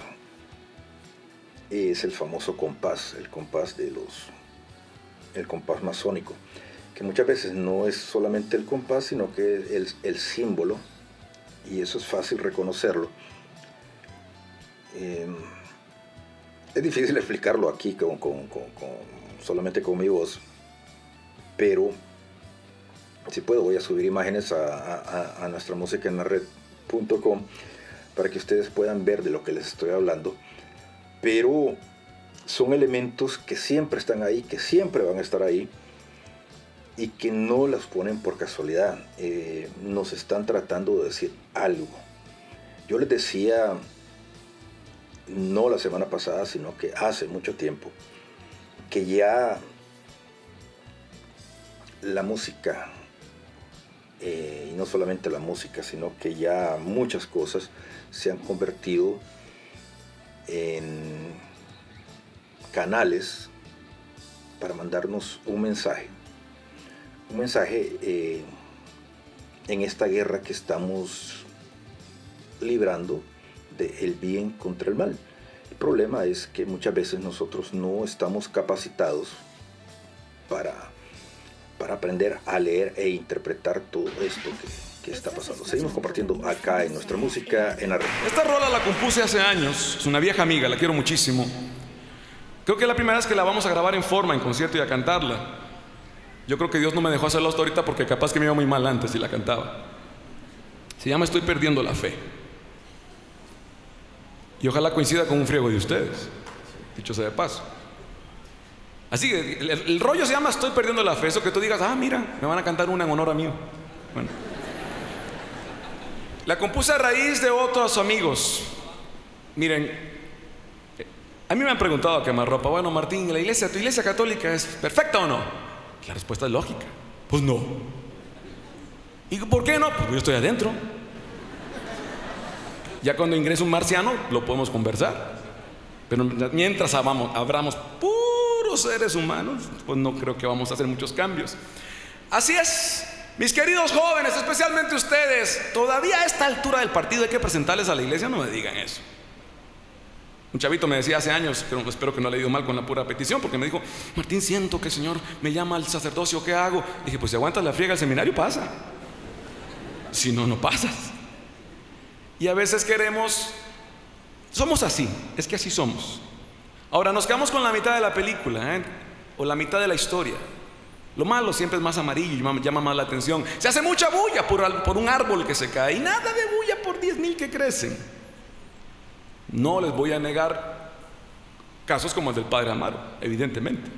S2: es el famoso compás, el compás de los, el compás masónico, que muchas veces no es solamente el compás, sino que es el, símbolo, y eso es fácil reconocerlo. Eh, es difícil explicarlo aquí con- con- solamente con mi voz, pero si puedo voy a subir imágenes a, nuestra música en la red.com para que ustedes puedan ver de lo que les estoy hablando. Pero son elementos que siempre están ahí, que siempre van a estar ahí y que no las ponen por casualidad. Eh, nos están tratando de decir algo. Yo les decía, no la semana pasada, sino que hace mucho tiempo, que ya la música, eh, y no solamente la música, sino que ya muchas cosas se han convertido en canales para mandarnos un mensaje. Un mensaje eh, en esta guerra que estamos librando del bien contra el mal. Problema es que muchas veces nosotros no estamos capacitados para, para aprender a leer e interpretar todo esto que, que está pasando. Seguimos compartiendo acá en nuestra música en la red.
S12: Esta rola la compuse hace años, es una vieja amiga, la quiero muchísimo. Creo que es la primera vez que la vamos a grabar en forma, en concierto y a cantarla. Yo creo que Dios no me dejó hacerlo hasta ahorita porque capaz que me iba muy mal antes y la cantaba. Se llama Estoy perdiendo la fe. Y ojalá coincida con un friego de ustedes, dicho sea de paso. Así que el, rollo se llama Estoy perdiendo la fe. Eso que tú digas, ah, mira, me van a cantar una en honor a mí. Bueno. La compuse a raíz de otros amigos. Miren, a mí me han preguntado a quemarropa, bueno, Martín, ¿la iglesia, tu iglesia católica es perfecta o no? La respuesta es lógica. Pues no. ¿Y por qué no? Pues yo estoy adentro. Ya cuando ingrese un marciano, lo podemos conversar. Pero mientras hablamos, abramos puros seres humanos, pues no creo que vamos a hacer muchos cambios. Así es, mis queridos jóvenes, especialmente ustedes, todavía a esta altura del partido hay que presentarles a la iglesia, no me digan eso. Un chavito me decía hace años, pero espero que no le he ido mal con la pura petición, porque me dijo, Martín, siento que el Señor me llama al sacerdocio, ¿qué hago? dije, pues si aguantas la friega al seminario, pasa. Si no, no pasas. Y a veces queremos, somos así, es que así somos. Ahora nos quedamos con la mitad de la película, ¿eh? o la mitad de la historia. Lo malo siempre es más amarillo y llama más la atención. Se hace mucha bulla por, un árbol que se cae y nada de bulla por 10 mil que crecen. No les voy a negar casos como el del padre Amaro, evidentemente.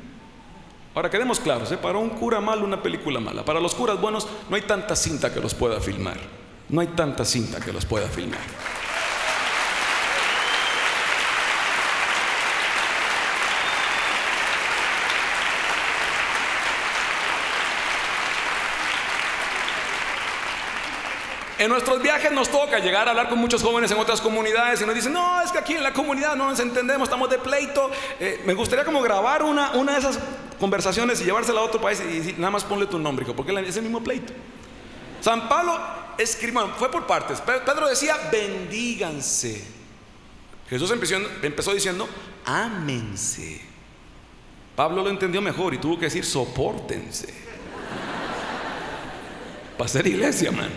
S12: Ahora quedemos claros, ¿eh? para un cura malo una película mala. Para los curas buenos no hay tanta cinta que los pueda filmar. No hay tanta cinta que los pueda filmar. En nuestros viajes nos toca llegar a hablar con muchos jóvenes en otras comunidades y nos dicen, no, es que aquí en la comunidad no nos entendemos, estamos de pleito. Eh, me gustaría como grabar una, una de esas conversaciones y llevársela a otro país y, decir, nada más ponle tu nombre, porque es el mismo pleito. San Pablo escribió, fue por partes. Pedro decía, bendíganse. Jesús empezó, diciendo, ámense. Pablo lo entendió mejor y tuvo que decir, soportense. Para ser iglesia, man.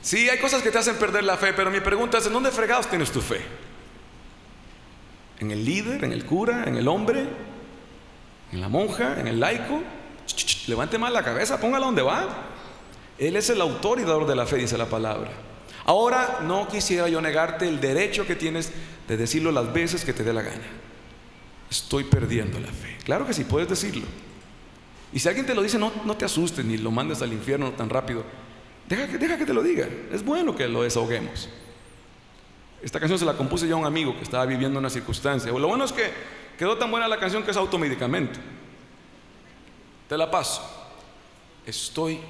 S12: Sí, hay cosas que te hacen perder la fe, pero mi pregunta es, ¿en dónde fregados tienes tu fe? ¿En el líder, en el cura, en el hombre, en la monja, en el laico? Levante mal la cabeza, póngala donde va. Él es el autor y dador de la fe, dice la palabra. Ahora, no quisiera yo negarte el derecho que tienes de decirlo las veces que te dé la gana. Estoy perdiendo la fe. Claro que sí, puedes decirlo. Y si alguien te lo dice, no, no te asustes ni lo mandes al infierno tan rápido. Deja que, deja que te lo diga. Es bueno que lo desahoguemos. Esta canción se la compuse yo a un amigo que estaba viviendo una circunstancia. Lo bueno es que quedó tan buena la canción que es automedicamento. Te la paso. Estoy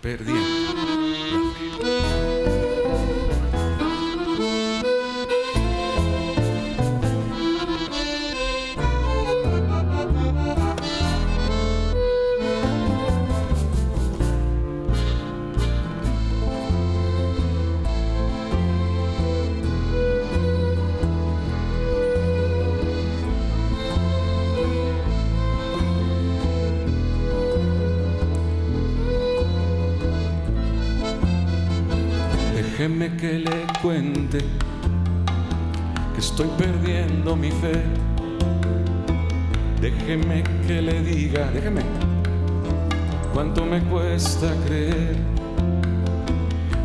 S12: perdiendo la fe. Cuente que estoy perdiendo mi fe. Déjeme que le diga, déjeme, cuánto me cuesta creer.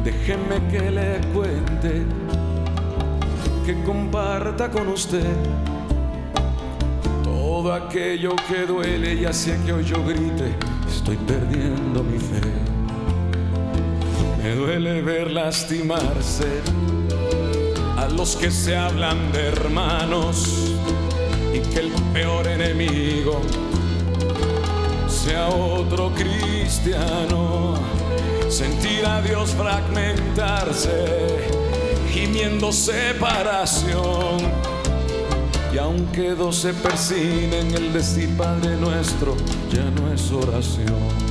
S12: Déjeme que le cuente
S13: que comparta con usted todo aquello que duele y hace que hoy yo grite, estoy perdiendo mi fe. Me duele ver lastimarse a los que se hablan de hermanos y que el peor enemigo sea otro cristiano. Sentir a Dios fragmentarse, gimiendo separación. Y aunque dos se persinen, el decir Padre nuestro ya no es oración.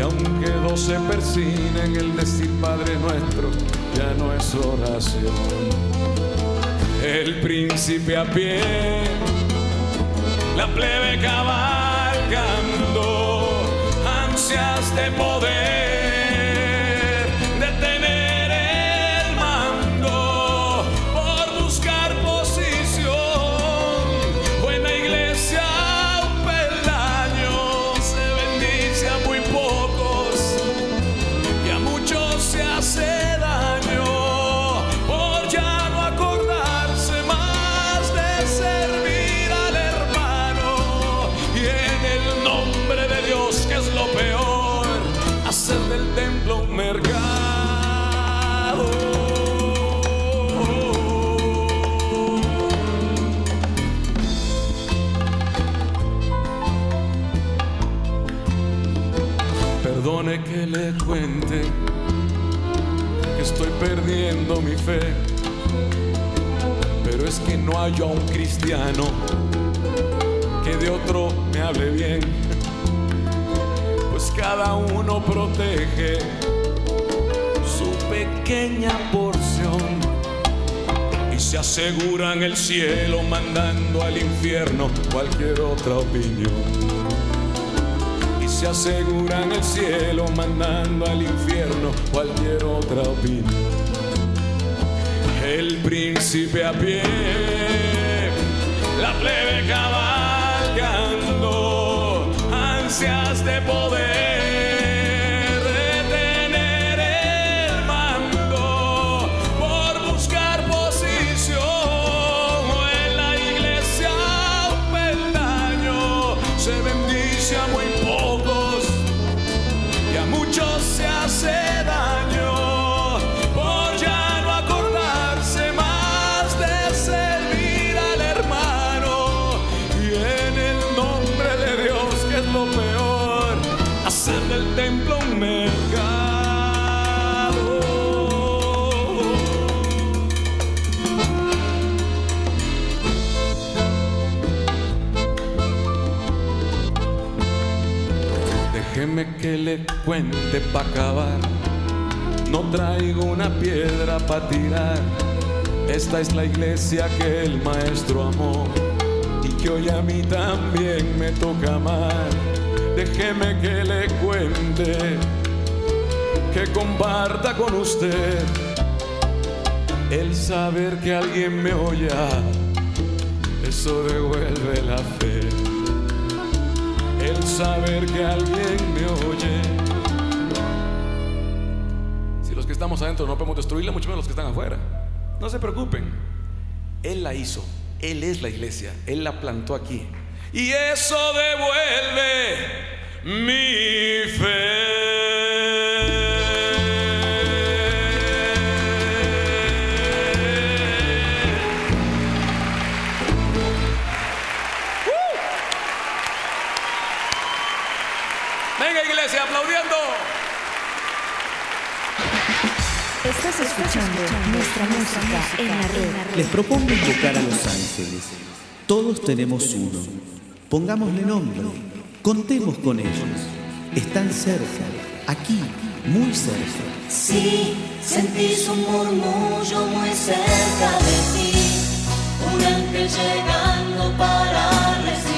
S13: Y aunque dos se persinen, el decir Padre nuestro ya no es oración. El príncipe a pie, la plebe cabalgando, ansias de poder, le cuente que estoy perdiendo mi fe, pero es que no hay a un cristiano que de otro me hable bien, pues cada uno protege su pequeña porción y se aseguran el cielo mandando al infierno cualquier otra opinión se aseguran el cielo mandando al infierno cualquier otra opinión. El príncipe a pie, la plebe cabalgando, ansias de poder, que le cuente pa' acabar. No traigo una piedra pa' tirar. Esta es la iglesia que el maestro amó y que hoy a mí también me toca amar. Déjeme que le cuente, que comparta con usted el saber que alguien me oye. Eso devuelve la fe saber que alguien me oye. Si los que estamos adentro no podemos destruirla, mucho menos los que están afuera. No se preocupen. Él la hizo. Él es la iglesia. Él la plantó aquí. Y eso devuelve mi fe.
S3: Escuchando nuestra música en la red.
S14: Les propongo invocar a los ángeles. Todos tenemos uno. Pongámosle nombre. Contemos con ellos. Están cerca. Aquí, muy cerca.
S11: Si sentís un murmullo muy cerca de ti, un ángel llegando para recibir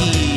S14: की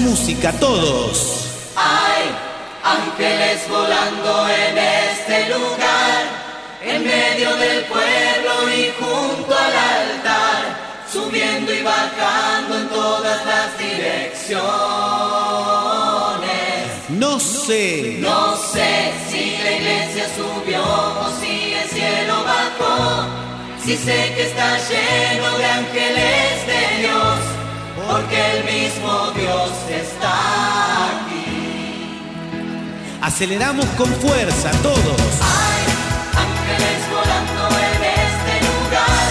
S14: música todos.
S11: Hay ángeles volando en este lugar, en medio del pueblo y junto al altar, subiendo y bajando en todas las direcciones.
S14: No sé,
S11: no sé si la iglesia subió o si el cielo bajó. Si sé que está lleno de ángeles de Dios porque el mismo Dios está aquí.
S14: Aceleramos con fuerza todos.
S11: Hay ángeles volando en este lugar,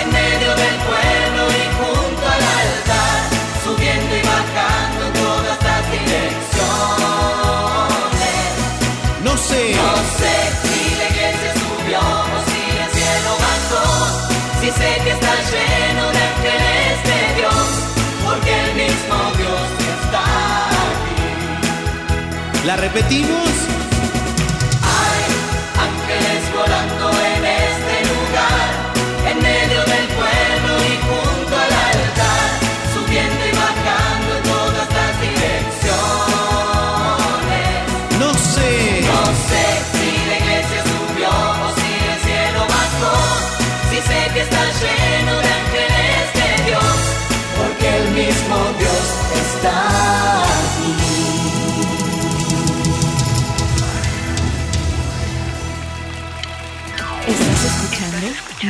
S11: en medio del pueblo y junto al altar, subiendo y bajando en todas las direcciones.
S14: No sé.
S11: No sé si la iglesia subió o si el cielo bajó, si sé que está lleno de
S3: La
S5: repetimos.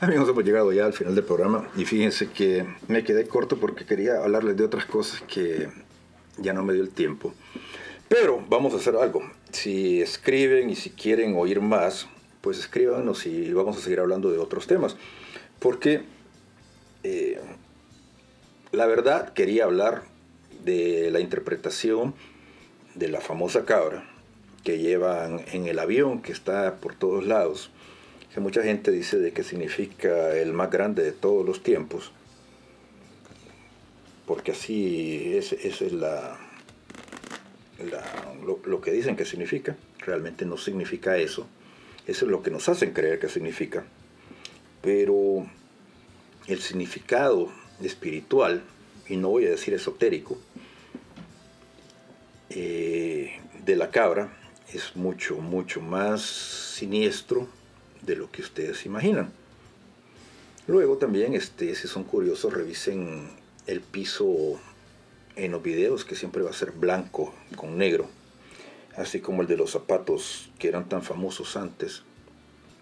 S2: Amigos, hemos llegado ya al final del programa y fíjense que me quedé corto porque quería hablarles de otras cosas que ya no me dio el tiempo. Pero vamos a hacer algo. Si escriben y si quieren oír más, pues escríbanos y vamos a seguir hablando de otros temas. Porque eh, la verdad quería hablar de la interpretación de la famosa cabra que llevan en el avión que está por todos lados que mucha gente dice de que significa el más grande de todos los tiempos, porque así es, es la, lo que dicen que significa, realmente no significa eso, eso es lo que nos hacen creer que significa, pero el significado espiritual, y no voy a decir esotérico, eh, de la cabra es mucho, mucho más siniestro de lo que ustedes imaginan. Luego también, este, si son curiosos, revisen el piso en los videos, que siempre va a ser blanco con negro, así como el de los zapatos que eran tan famosos antes,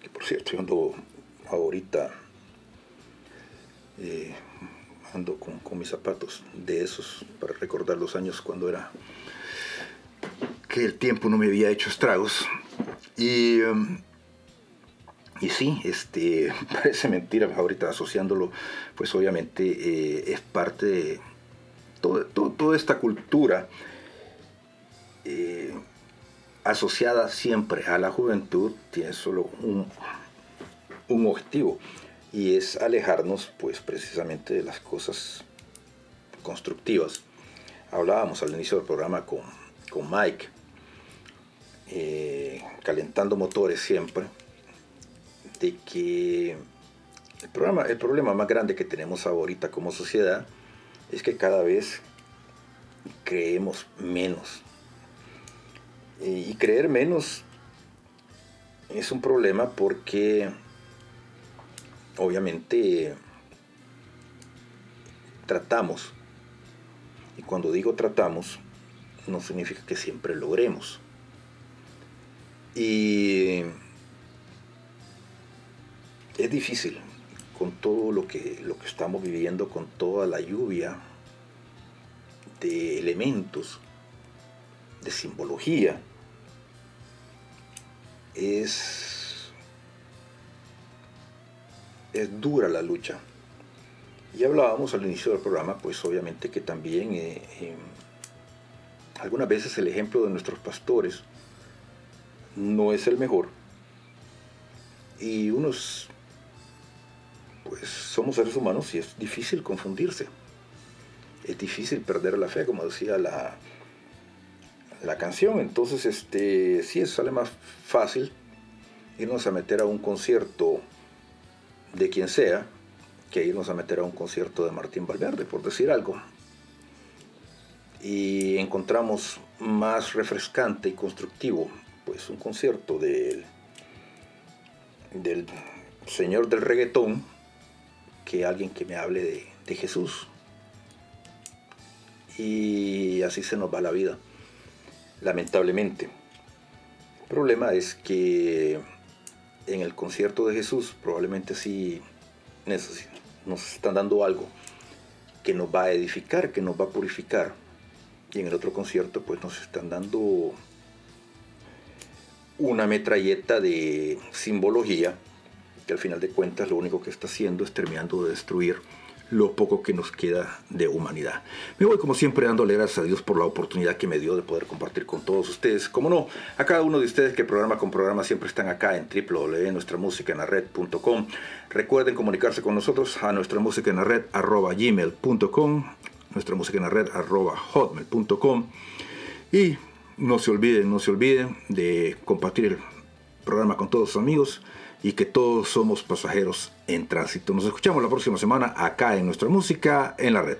S2: que por cierto yo ando ahorita, eh, ando con, mis zapatos de esos para recordar los años cuando era que el tiempo no me había hecho estragos. Y, em, y sí, este, parece mentira ahorita asociándolo, pues obviamente eh, es parte de toda esta cultura eh, asociada siempre a la juventud, tiene solo un, un objetivo y es alejarnos pues precisamente de las cosas constructivas. Hablábamos al inicio del programa con, con Mike, eh, calentando motores siempre, de que el, programa, el problema más grande que tenemos ahorita como sociedad es que cada vez creemos menos. Y creer menos es un problema porque obviamente tratamos, y cuando digo tratamos, no significa que siempre logremos. Y es difícil con todo lo que, lo que estamos viviendo, con toda la lluvia de elementos, de simbología. Es, es dura la lucha. Y hablábamos al inicio del programa, pues obviamente que también eh, eh, algunas veces el ejemplo de nuestros pastores no es el mejor. Y unos, pues somos seres humanos y es difícil confundirse. Es difícil perder la fe, como decía la, la canción. Entonces, este, sí, sale más fácil irnos a meter a un concierto de quien sea que irnos a meter a un concierto de Martín Valverde, por decir algo. Y encontramos más refrescante y constructivo, pues un concierto del, del señor del reggaetón que alguien que me hable de, de Jesús. Y así se nos va la vida, lamentablemente. El problema es que en el concierto de Jesús probablemente sí nos están dando algo que nos va a edificar, que nos va a purificar. Y en el otro concierto pues nos están dando una metralleta de simbología al final de cuentas lo único que está haciendo es terminando de destruir lo poco que nos queda de humanidad. Me voy como siempre dándole gracias a Dios por la oportunidad que me dio de poder compartir con todos ustedes. Como no, a cada uno de ustedes que programa con programa siempre están acá en www.nuestramusicaenlared.com. Recuerden comunicarse con nosotros a nuestra música en nuestra música arroba hotmail.com y no se olviden, no se olviden de compartir el programa con todos sus amigos y que todos somos pasajeros en tránsito. Nos escuchamos la próxima semana acá en Nuestra Música en la Red.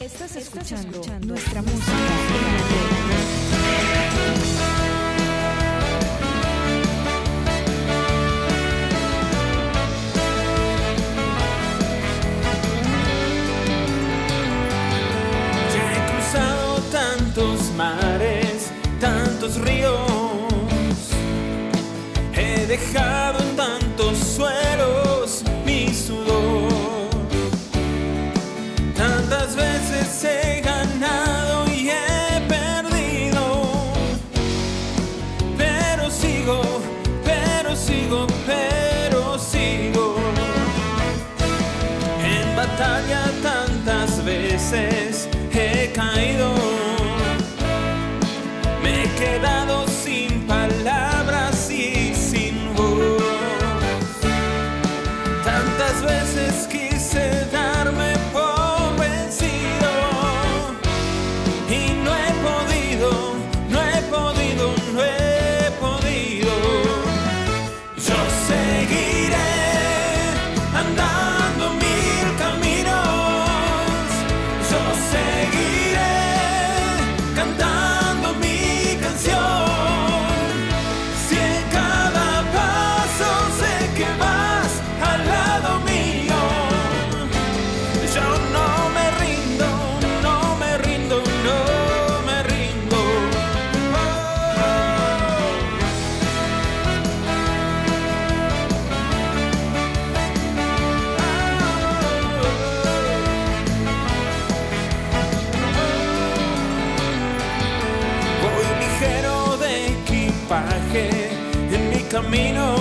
S3: Estás escuchando, Nuestra Música en la Red.
S1: Ya he cruzado tantos mares. dejado en tantos suelos mi sudor. Tantas veces he camino.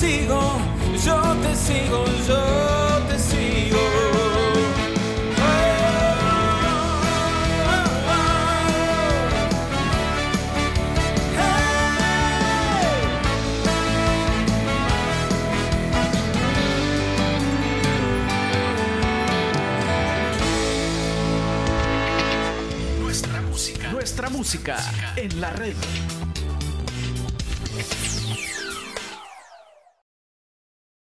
S1: sigo, yo te sigo, yo te sigo.
S6: Nuestra música, Nuestra música en la red.